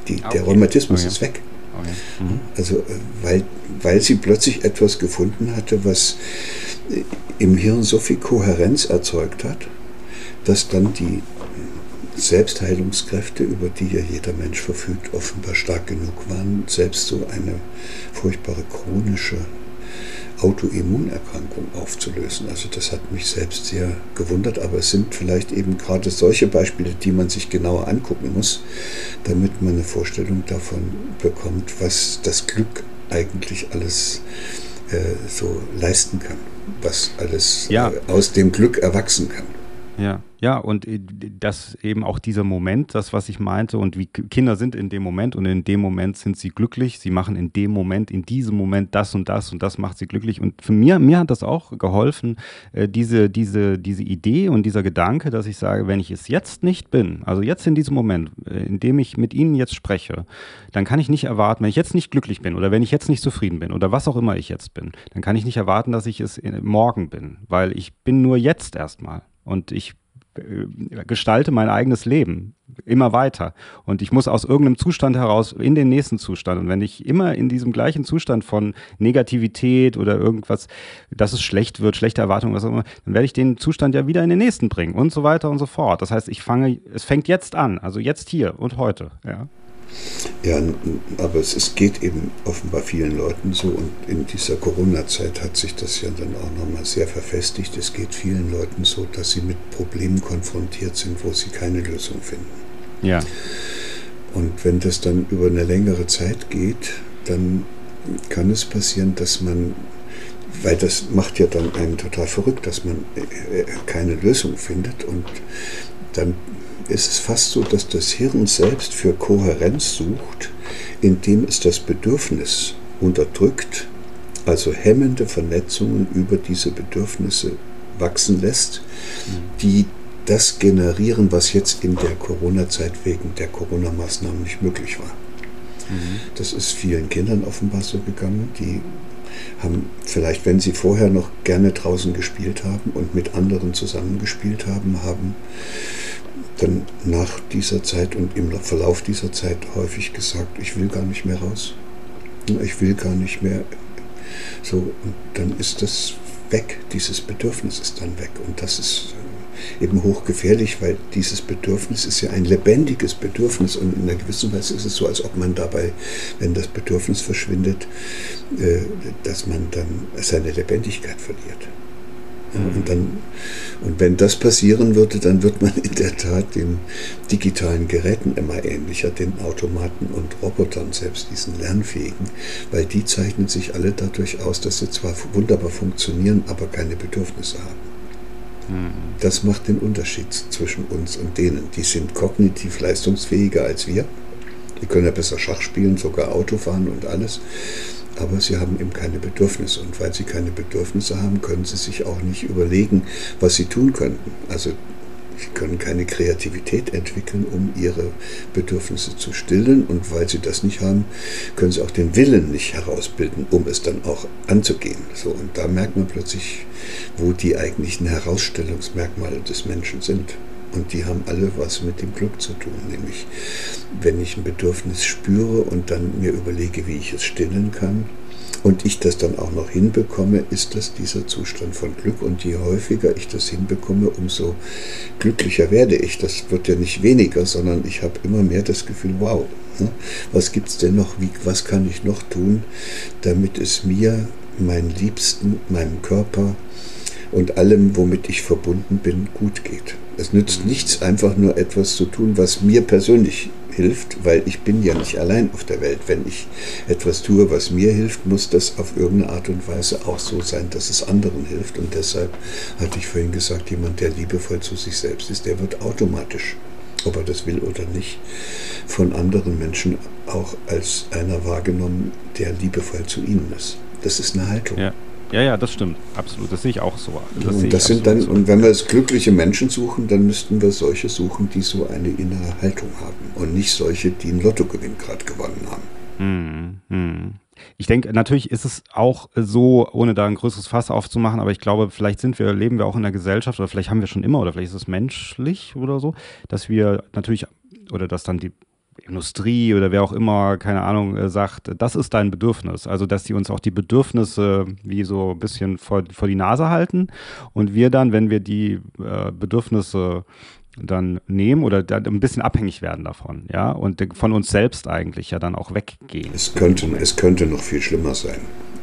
Die, okay. Der Rheumatismus okay. ist weg. Okay. Mhm. Also, äh, weil, weil sie plötzlich etwas gefunden hatte, was äh, im Hirn so viel Kohärenz erzeugt hat, dass dann die Selbstheilungskräfte, über die ja jeder Mensch verfügt, offenbar stark genug waren, selbst so eine furchtbare chronische Autoimmunerkrankung aufzulösen. Also das hat mich selbst sehr gewundert, aber es sind vielleicht eben gerade solche Beispiele, die man sich genauer angucken muss, damit man eine Vorstellung davon bekommt, was das Glück eigentlich alles äh, so leisten kann, was alles ja. äh, aus dem Glück erwachsen kann. Ja. Ja, und äh, das eben auch dieser Moment, das, was ich meinte, und wie Kinder sind in dem Moment und in dem Moment sind sie glücklich. Sie machen in dem Moment, in diesem Moment das und das und das macht sie glücklich. Und für mir, mir hat das auch geholfen, äh, diese, diese, diese Idee und dieser Gedanke, dass ich sage, wenn ich es jetzt nicht bin, also jetzt in diesem Moment, äh, in dem ich mit Ihnen jetzt spreche, dann kann ich nicht erwarten, wenn ich jetzt nicht glücklich bin oder wenn ich jetzt nicht zufrieden bin oder was auch immer ich jetzt bin, dann kann ich nicht erwarten, dass ich es morgen bin, weil ich bin nur jetzt erstmal. Und ich äh, gestalte mein eigenes Leben immer weiter. Und ich muss aus irgendeinem Zustand heraus in den nächsten Zustand. Und wenn ich immer in diesem gleichen Zustand von Negativität oder irgendwas, dass es schlecht wird, schlechte Erwartungen, was auch immer, dann werde ich den Zustand ja wieder in den nächsten bringen und so weiter und so fort. Das heißt, ich fange, es fängt jetzt an, also jetzt hier und heute. Ja. Ja, aber es, es geht eben offenbar vielen Leuten so und in dieser Corona-Zeit hat sich das ja dann auch nochmal sehr verfestigt. Es geht vielen Leuten so, dass sie mit Problemen konfrontiert sind, wo sie keine Lösung finden. Ja. Und wenn das dann über eine längere Zeit geht, dann kann es passieren, dass man, weil das macht ja dann einen total verrückt, dass man äh, äh, keine Lösung findet und dann ist es fast so, dass das Hirn selbst für Kohärenz sucht, indem es das Bedürfnis unterdrückt, also hemmende Vernetzungen über diese Bedürfnisse wachsen lässt, die das generieren, was jetzt in der Corona-Zeit wegen der Corona-Maßnahmen nicht möglich war. Mhm. Das ist vielen Kindern offenbar so gegangen, die haben vielleicht, wenn sie vorher noch gerne draußen gespielt haben und mit anderen zusammengespielt haben, haben dann nach dieser Zeit und im Verlauf dieser Zeit häufig gesagt, ich will gar nicht mehr raus. Ich will gar nicht mehr. So, und dann ist das weg, dieses Bedürfnis ist dann weg. Und das ist äh, eben hochgefährlich, weil dieses Bedürfnis ist ja ein lebendiges Bedürfnis und in einer gewissen Weise ist es so, als ob man dabei, wenn das Bedürfnis verschwindet, äh, dass man dann seine Lebendigkeit verliert. Und, dann, und wenn das passieren würde, dann wird man in der Tat den digitalen Geräten immer ähnlicher, den Automaten und Robotern, selbst diesen lernfähigen, weil die zeichnen sich alle dadurch aus, dass sie zwar wunderbar funktionieren, aber keine Bedürfnisse haben. Mhm. Das macht den Unterschied zwischen uns und denen. Die sind kognitiv leistungsfähiger als wir. Die können ja besser Schach spielen, sogar Auto fahren und alles aber sie haben eben keine Bedürfnisse. Und weil sie keine Bedürfnisse haben, können sie sich auch nicht überlegen, was sie tun könnten. Also Sie können keine Kreativität entwickeln, um ihre Bedürfnisse zu stillen. Und weil sie das nicht haben, können sie auch den Willen nicht herausbilden, um es dann auch anzugehen. So, und da merkt man plötzlich, wo die eigentlichen Herausstellungsmerkmale des Menschen sind. Und die haben alle was mit dem Glück zu tun, nämlich wenn ich ein Bedürfnis spüre und dann mir überlege, wie ich es stillen kann, und ich das dann auch noch hinbekomme, ist das dieser Zustand von Glück. Und je häufiger ich das hinbekomme, umso glücklicher werde ich. Das wird ja nicht weniger, sondern ich habe immer mehr das Gefühl, wow, ne, was gibt es denn noch? Wie, was kann ich noch tun, damit es mir, meinen Liebsten, meinem Körper und allem, womit ich verbunden bin, gut geht. Es nützt nichts, einfach nur etwas zu tun, was mir persönlich hilft, weil ich bin ja nicht allein auf der Welt. Wenn ich etwas tue, was mir hilft, muss das auf irgendeine Art und Weise auch so sein, dass es anderen hilft. Und deshalb hatte ich vorhin gesagt, jemand, der liebevoll zu sich selbst ist, der wird automatisch, ob er das will oder nicht, von anderen Menschen auch als einer wahrgenommen, der liebevoll zu ihnen ist. Das ist eine Haltung. Ja. Ja, ja, das stimmt. Absolut. Das sehe ich auch so. Das und, das sind dann, so. und wenn wir es glückliche Menschen suchen, dann müssten wir solche suchen, die so eine innere Haltung haben. Und nicht solche, die einen Lottogewinn gerade gewonnen haben. Hm, hm. Ich denke, natürlich ist es auch so, ohne da ein größeres Fass aufzumachen, aber ich glaube, vielleicht sind wir, leben wir auch in einer Gesellschaft oder vielleicht haben wir schon immer oder vielleicht ist es menschlich oder so, dass wir natürlich oder dass dann die Industrie oder wer auch immer, keine Ahnung, äh, sagt, das ist dein Bedürfnis. Also, dass die uns auch die Bedürfnisse wie so ein bisschen vor, vor die Nase halten und wir dann, wenn wir die äh, Bedürfnisse dann nehmen oder dann ein bisschen abhängig werden davon, ja, und von uns selbst eigentlich ja dann auch weggehen. Es könnte, es könnte noch viel schlimmer sein.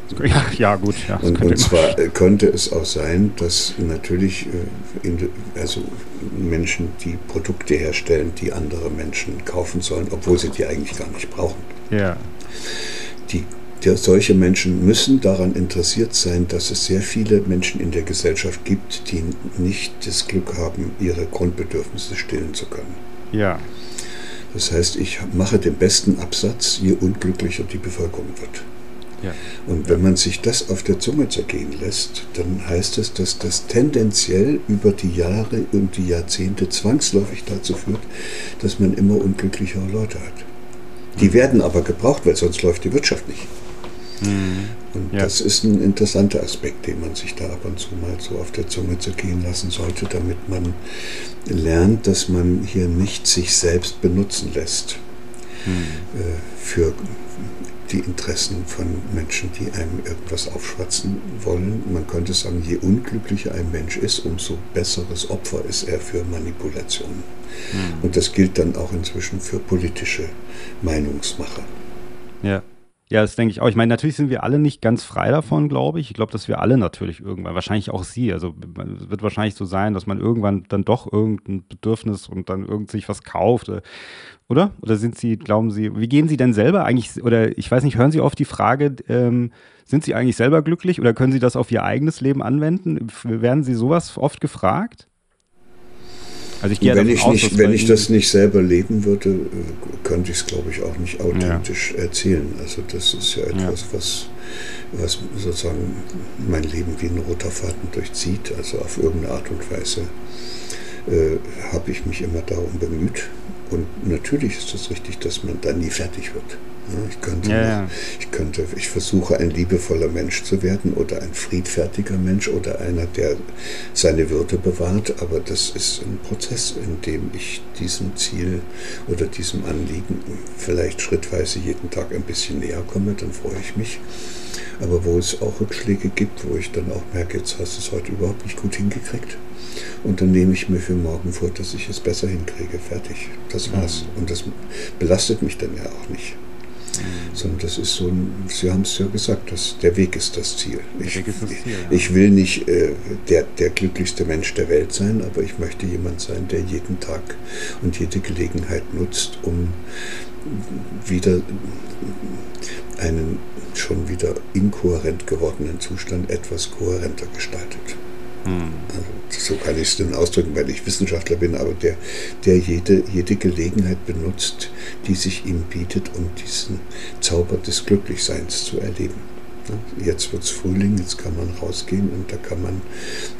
Ja, ja gut. Ja, und, und zwar äh, könnte es auch sein, dass natürlich äh, also Menschen, die Produkte herstellen, die andere Menschen kaufen sollen, obwohl sie die eigentlich gar nicht brauchen. Ja. Die, der, solche Menschen müssen daran interessiert sein, dass es sehr viele Menschen in der Gesellschaft gibt, die nicht das Glück haben, ihre Grundbedürfnisse stillen zu können. Ja. Das heißt, ich mache den besten Absatz, je unglücklicher die Bevölkerung wird. Ja. Und wenn man sich das auf der Zunge zergehen lässt, dann heißt es, dass das tendenziell über die Jahre und die Jahrzehnte zwangsläufig dazu führt, dass man immer unglücklichere Leute hat. Die mhm. werden aber gebraucht, weil sonst läuft die Wirtschaft nicht. Mhm. Und ja. das ist ein interessanter Aspekt, den man sich da ab und zu mal so auf der Zunge zergehen lassen sollte, damit man lernt, dass man hier nicht sich selbst benutzen lässt mhm. äh, für die Interessen von Menschen, die einem irgendwas aufschwatzen wollen. Man könnte sagen, je unglücklicher ein Mensch ist, umso besseres Opfer ist er für Manipulationen. Mhm. Und das gilt dann auch inzwischen für politische Meinungsmacher. Ja. Ja, das denke ich auch. Ich meine, natürlich sind wir alle nicht ganz frei davon, glaube ich. Ich glaube, dass wir alle natürlich irgendwann, wahrscheinlich auch Sie, also wird wahrscheinlich so sein, dass man irgendwann dann doch irgendein Bedürfnis und dann irgend sich was kauft. Äh, oder? Oder sind Sie, glauben Sie, wie gehen Sie denn selber eigentlich, oder ich weiß nicht, hören Sie oft die Frage, ähm, sind Sie eigentlich selber glücklich oder können Sie das auf Ihr eigenes Leben anwenden? Werden Sie sowas oft gefragt? Also ich gehe wenn ich, aus, nicht, wenn ich das nicht selber leben würde, äh, könnte ich es, glaube ich, auch nicht authentisch ja. erzählen. Also das ist ja etwas, ja. Was, was sozusagen mein Leben wie ein roter Faden durchzieht. Also auf irgendeine Art und Weise äh, habe ich mich immer darum bemüht. Und natürlich ist es richtig, dass man da nie fertig wird. Ich könnte, ja, ja. ich könnte, ich versuche ein liebevoller Mensch zu werden oder ein friedfertiger Mensch oder einer, der seine Würde bewahrt, aber das ist ein Prozess, in dem ich diesem Ziel oder diesem Anliegen vielleicht schrittweise jeden Tag ein bisschen näher komme, dann freue ich mich. Aber wo es auch Rückschläge gibt, wo ich dann auch merke, jetzt hast du es heute überhaupt nicht gut hingekriegt. Und dann nehme ich mir für morgen vor, dass ich es besser hinkriege. Fertig. Das war's. Und das belastet mich dann ja auch nicht. Sondern das ist so ein, Sie haben es ja gesagt, dass der Weg ist das Ziel. Ich, das Ziel, ja. ich will nicht äh, der, der glücklichste Mensch der Welt sein, aber ich möchte jemand sein, der jeden Tag und jede Gelegenheit nutzt, um wieder einen schon wieder inkohärent gewordenen Zustand etwas kohärenter gestaltet. Hm. So kann ich es denn ausdrücken, weil ich Wissenschaftler bin, aber der, der jede, jede Gelegenheit benutzt, die sich ihm bietet, um diesen Zauber des Glücklichseins zu erleben. Jetzt wird es Frühling, jetzt kann man rausgehen und da kann man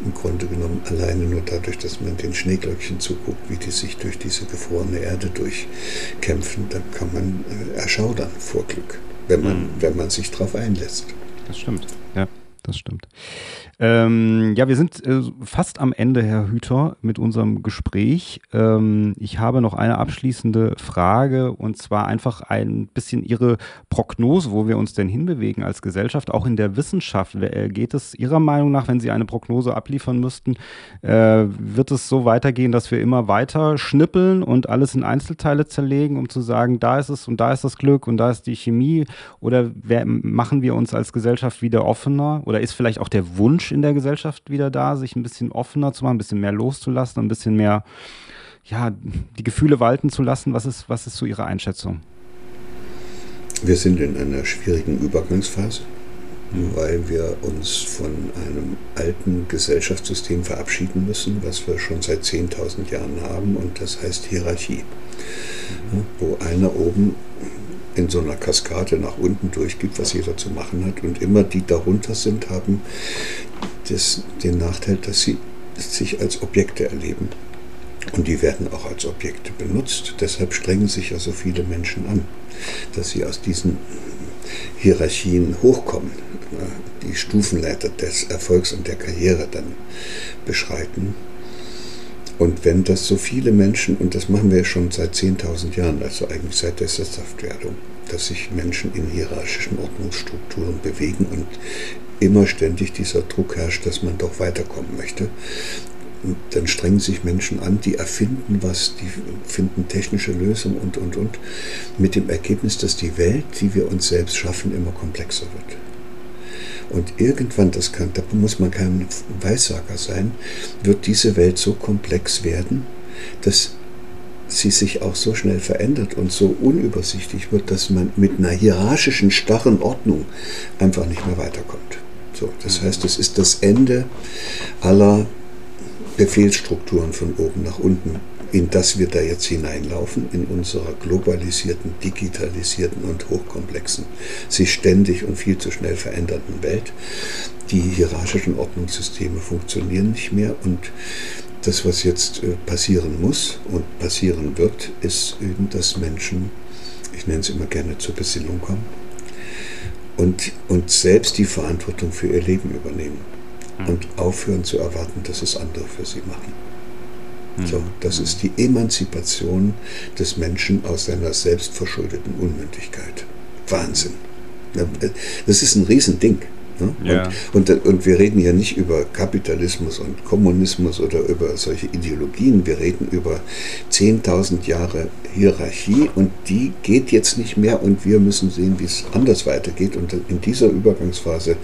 im Grunde genommen alleine nur dadurch, dass man den Schneeglöckchen zuguckt, wie die sich durch diese gefrorene Erde durchkämpfen, da kann man äh, erschaudern vor Glück, wenn man, mhm. wenn man sich darauf einlässt. Das stimmt, das stimmt. Ähm, ja, wir sind äh, fast am Ende, Herr Hüter, mit unserem Gespräch. Ähm, ich habe noch eine abschließende Frage und zwar einfach ein bisschen Ihre Prognose, wo wir uns denn hinbewegen als Gesellschaft, auch in der Wissenschaft. Äh, geht es Ihrer Meinung nach, wenn Sie eine Prognose abliefern müssten, äh, wird es so weitergehen, dass wir immer weiter schnippeln und alles in Einzelteile zerlegen, um zu sagen, da ist es und da ist das Glück und da ist die Chemie? Oder wer, machen wir uns als Gesellschaft wieder offener? Oder ist vielleicht auch der Wunsch, in der Gesellschaft wieder da, sich ein bisschen offener zu machen, ein bisschen mehr loszulassen, ein bisschen mehr, ja, die Gefühle walten zu lassen? Was ist, was ist so Ihre Einschätzung? Wir sind in einer schwierigen Übergangsphase, weil wir uns von einem alten Gesellschaftssystem verabschieden müssen, was wir schon seit 10.000 Jahren haben, und das heißt Hierarchie, wo einer oben in so einer Kaskade nach unten durchgibt, was jeder zu machen hat. Und immer die darunter sind, haben das, den Nachteil, dass sie sich als Objekte erleben. Und die werden auch als Objekte benutzt. Deshalb strengen sich ja so viele Menschen an, dass sie aus diesen Hierarchien hochkommen, die Stufenleiter des Erfolgs und der Karriere dann beschreiten. Und wenn das so viele Menschen, und das machen wir schon seit 10.000 Jahren, also eigentlich seit der Sesshaftwerdung, dass sich Menschen in hierarchischen Ordnungsstrukturen bewegen und immer ständig dieser Druck herrscht, dass man doch weiterkommen möchte. Und dann strengen sich Menschen an, die erfinden was, die finden technische Lösungen und, und, und, mit dem Ergebnis, dass die Welt, die wir uns selbst schaffen, immer komplexer wird. Und irgendwann, das kann, da muss man kein Weissager sein, wird diese Welt so komplex werden, dass sie sich auch so schnell verändert und so unübersichtlich wird, dass man mit einer hierarchischen, starren Ordnung einfach nicht mehr weiterkommt. So, das heißt, es ist das Ende aller Befehlsstrukturen von oben nach unten in das wir da jetzt hineinlaufen, in unserer globalisierten, digitalisierten und hochkomplexen, sich ständig und viel zu schnell verändernden Welt. Die hierarchischen Ordnungssysteme funktionieren nicht mehr und das, was jetzt äh, passieren muss und passieren wird, ist eben, dass Menschen, ich nenne es immer gerne, zur Besinnung kommen und, und selbst die Verantwortung für ihr Leben übernehmen hm. und aufhören zu erwarten, dass es andere für sie machen. So, das ist die Emanzipation des Menschen aus seiner selbstverschuldeten Unmündigkeit. Wahnsinn. Das ist ein Riesending. Ne? Ja. Und, und, und, wir reden ja nicht über Kapitalismus und Kommunismus oder über solche Ideologien. Wir reden über 10.000 Jahre Hierarchie und die geht jetzt nicht mehr und wir müssen sehen, wie es anders weitergeht. Und in dieser Übergangsphase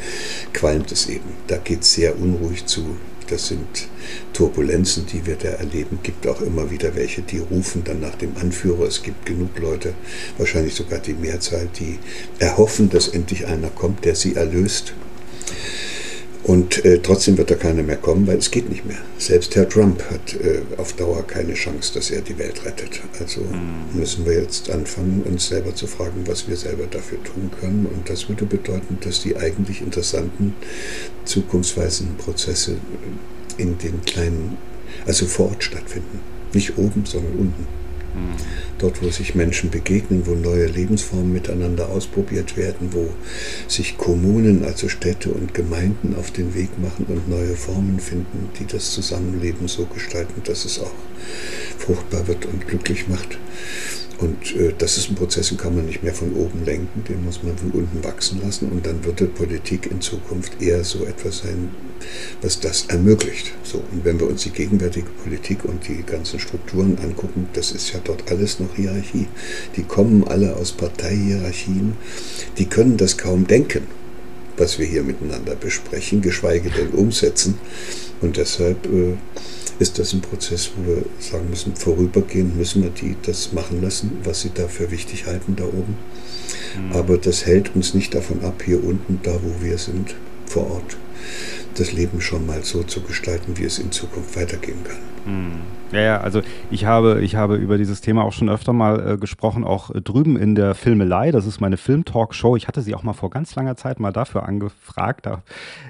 qualmt es eben. Da geht es sehr unruhig zu. Das sind Turbulenzen, die wir da erleben. Es Gibt auch immer wieder welche, die rufen dann nach dem Anführer. Es gibt genug Leute, wahrscheinlich sogar die Mehrzahl, die erhoffen, dass endlich einer kommt, der sie erlöst. Und äh, trotzdem wird da keiner mehr kommen, weil es geht nicht mehr. Selbst Herr Trump hat äh, auf Dauer keine Chance, dass er die Welt rettet. Also mhm. müssen wir jetzt anfangen, uns selber zu fragen, was wir selber dafür tun können. Und das würde bedeuten, dass die eigentlich interessanten, zukunftsweisenden Prozesse in den kleinen, also vor Ort stattfinden. Nicht oben, sondern unten. Dort, wo sich Menschen begegnen, wo neue Lebensformen miteinander ausprobiert werden, wo sich Kommunen, also Städte und Gemeinden auf den Weg machen und neue Formen finden, die das Zusammenleben so gestalten, dass es auch fruchtbar wird und glücklich macht. Und äh, das ist ein Prozess, den kann man nicht mehr von oben lenken, den muss man von unten wachsen lassen. Und dann wird die Politik in Zukunft eher so etwas sein, was das ermöglicht. So, und wenn wir uns die gegenwärtige Politik und die ganzen Strukturen angucken, das ist ja dort alles noch Hierarchie. Die kommen alle aus Parteihierarchien, die können das kaum denken, was wir hier miteinander besprechen, geschweige denn umsetzen. Und deshalb äh, ist das ein Prozess, wo wir sagen müssen, vorübergehend müssen wir die das machen lassen, was sie da für wichtig halten da oben. Mhm. Aber das hält uns nicht davon ab, hier unten, da wo wir sind, vor Ort, das Leben schon mal so zu gestalten, wie es in Zukunft weitergehen kann. Hm. Ja, ja, also ich habe, ich habe über dieses Thema auch schon öfter mal äh, gesprochen, auch äh, drüben in der Filmelei. Das ist meine Film-Talk-Show. Ich hatte sie auch mal vor ganz langer Zeit mal dafür angefragt. Da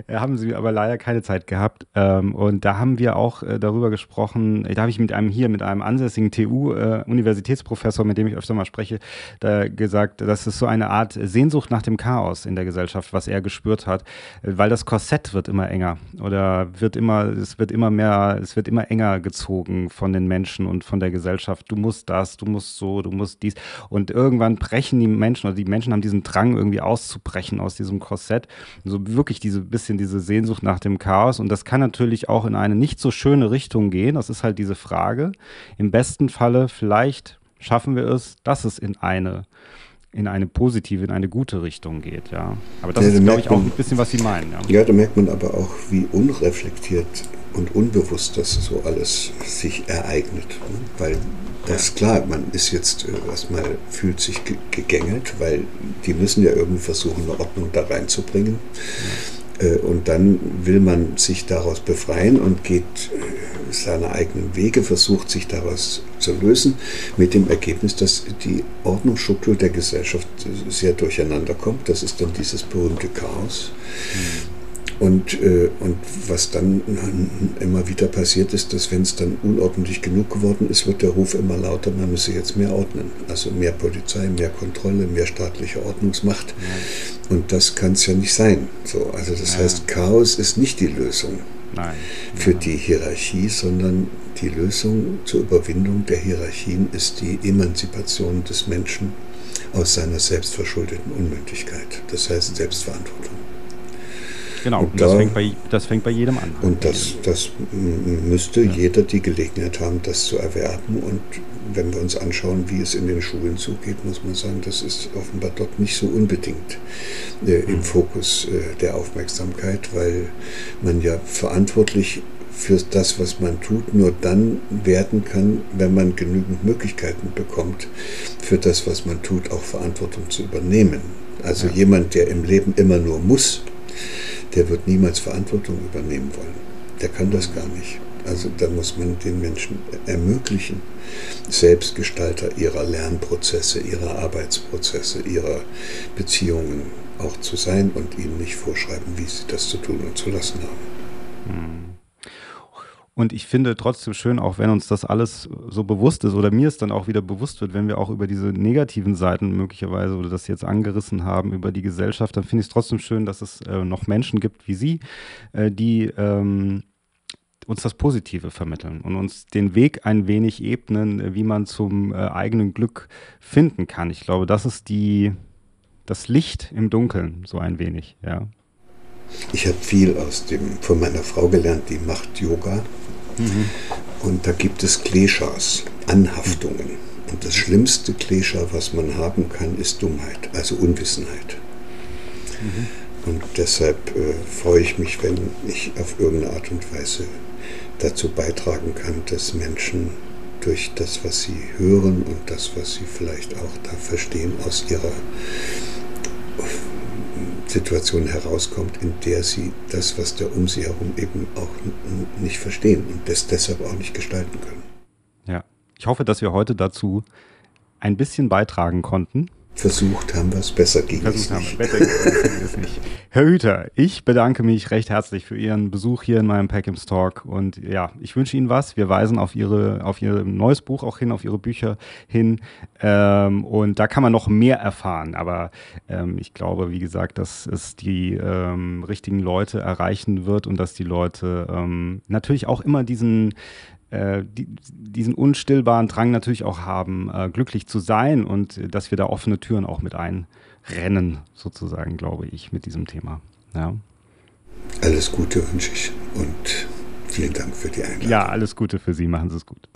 äh, haben sie aber leider keine Zeit gehabt. Ähm, und da haben wir auch äh, darüber gesprochen. Da habe ich mit einem hier, mit einem ansässigen TU-Universitätsprofessor, äh, mit dem ich öfter mal spreche, da gesagt, das ist so eine Art Sehnsucht nach dem Chaos in der Gesellschaft, was er gespürt hat, weil das Korsett wird immer enger oder wird immer, es wird immer mehr, es wird immer enger gezogen von den Menschen und von der Gesellschaft. Du musst das, du musst so, du musst dies. Und irgendwann brechen die Menschen oder die Menschen haben diesen Drang, irgendwie auszubrechen aus diesem Korsett. So wirklich diese bisschen diese Sehnsucht nach dem Chaos. Und das kann natürlich auch in eine nicht so schöne Richtung gehen. Das ist halt diese Frage. Im besten Falle vielleicht schaffen wir es, dass es in eine in eine positive, in eine gute Richtung geht, ja. Aber das ja, ist, glaube ich, auch ein bisschen, was Sie meinen. Ja. ja, da merkt man aber auch, wie unreflektiert und unbewusst das so alles sich ereignet. Ne? Weil das klar, man ist jetzt äh, erstmal, fühlt sich gegängelt, weil die müssen ja irgendwie versuchen, eine Ordnung da reinzubringen. Äh, und dann will man sich daraus befreien und geht äh, seine eigenen Wege, versucht sich daraus zu lösen, mit dem Ergebnis, dass die Ordnungsstruktur der Gesellschaft sehr durcheinander kommt. Das ist dann dieses berühmte Chaos. Mhm. Und, äh, und was dann immer wieder passiert ist, dass wenn es dann unordentlich genug geworden ist, wird der Ruf immer lauter, man müsse jetzt mehr ordnen. Also mehr Polizei, mehr Kontrolle, mehr staatliche Ordnungsmacht. Ja. Und das kann es ja nicht sein. So, also das ja. heißt, Chaos ist nicht die Lösung Nein. für die Hierarchie, sondern die Lösung zur Überwindung der Hierarchien ist die Emanzipation des Menschen aus seiner selbstverschuldeten Unmündigkeit. Das heißt Selbstverantwortung. Genau, und, das, fängt bei, das fängt bei jedem an. Und das, das müsste ja. jeder die Gelegenheit haben, das zu erwerben. Und wenn wir uns anschauen, wie es in den Schulen zugeht, muss man sagen, das ist offenbar dort nicht so unbedingt äh, im mhm. Fokus äh, der Aufmerksamkeit, weil man ja verantwortlich für das, was man tut, nur dann werden kann, wenn man genügend Möglichkeiten bekommt, für das, was man tut, auch Verantwortung zu übernehmen. Also ja. jemand, der im Leben immer nur muss, der wird niemals Verantwortung übernehmen wollen. Der kann das gar nicht. Also da muss man den Menschen ermöglichen, Selbstgestalter ihrer Lernprozesse, ihrer Arbeitsprozesse, ihrer Beziehungen auch zu sein und ihnen nicht vorschreiben, wie sie das zu tun und zu lassen haben. Hm. Und ich finde trotzdem schön, auch wenn uns das alles so bewusst ist oder mir es dann auch wieder bewusst wird, wenn wir auch über diese negativen Seiten möglicherweise oder das jetzt angerissen haben über die Gesellschaft, dann finde ich es trotzdem schön, dass es äh, noch Menschen gibt wie Sie, äh, die ähm, uns das Positive vermitteln und uns den Weg ein wenig ebnen, wie man zum äh, eigenen Glück finden kann. Ich glaube, das ist die, das Licht im Dunkeln, so ein wenig, ja. Ich habe viel aus dem, von meiner Frau gelernt, die macht Yoga. Mhm. Und da gibt es Kleshas, Anhaftungen. Und das schlimmste Klesha, was man haben kann, ist Dummheit, also Unwissenheit. Mhm. Und deshalb äh, freue ich mich, wenn ich auf irgendeine Art und Weise dazu beitragen kann, dass Menschen durch das, was sie hören und das, was sie vielleicht auch da verstehen, aus ihrer Situation herauskommt, in der sie das, was da um sie herum eben auch nicht verstehen und das deshalb auch nicht gestalten können. Ja, ich hoffe, dass wir heute dazu ein bisschen beitragen konnten. Versucht haben wir es, besser ging Versucht es nicht. Besser ging es nicht. Herr Hüter, ich bedanke mich recht herzlich für Ihren Besuch hier in meinem Packims Talk und ja, ich wünsche Ihnen was. Wir weisen auf Ihre, auf Ihr neues Buch auch hin, auf Ihre Bücher hin ähm, und da kann man noch mehr erfahren, aber ähm, ich glaube, wie gesagt, dass es die ähm, richtigen Leute erreichen wird und dass die Leute ähm, natürlich auch immer diesen äh, die, diesen unstillbaren Drang natürlich auch haben, äh, glücklich zu sein und äh, dass wir da offene Türen auch mit einrennen, sozusagen, glaube ich, mit diesem Thema. Ja. Alles Gute wünsche ich und vielen Dank für die Einladung. Ja, alles Gute für Sie. Machen Sie es gut.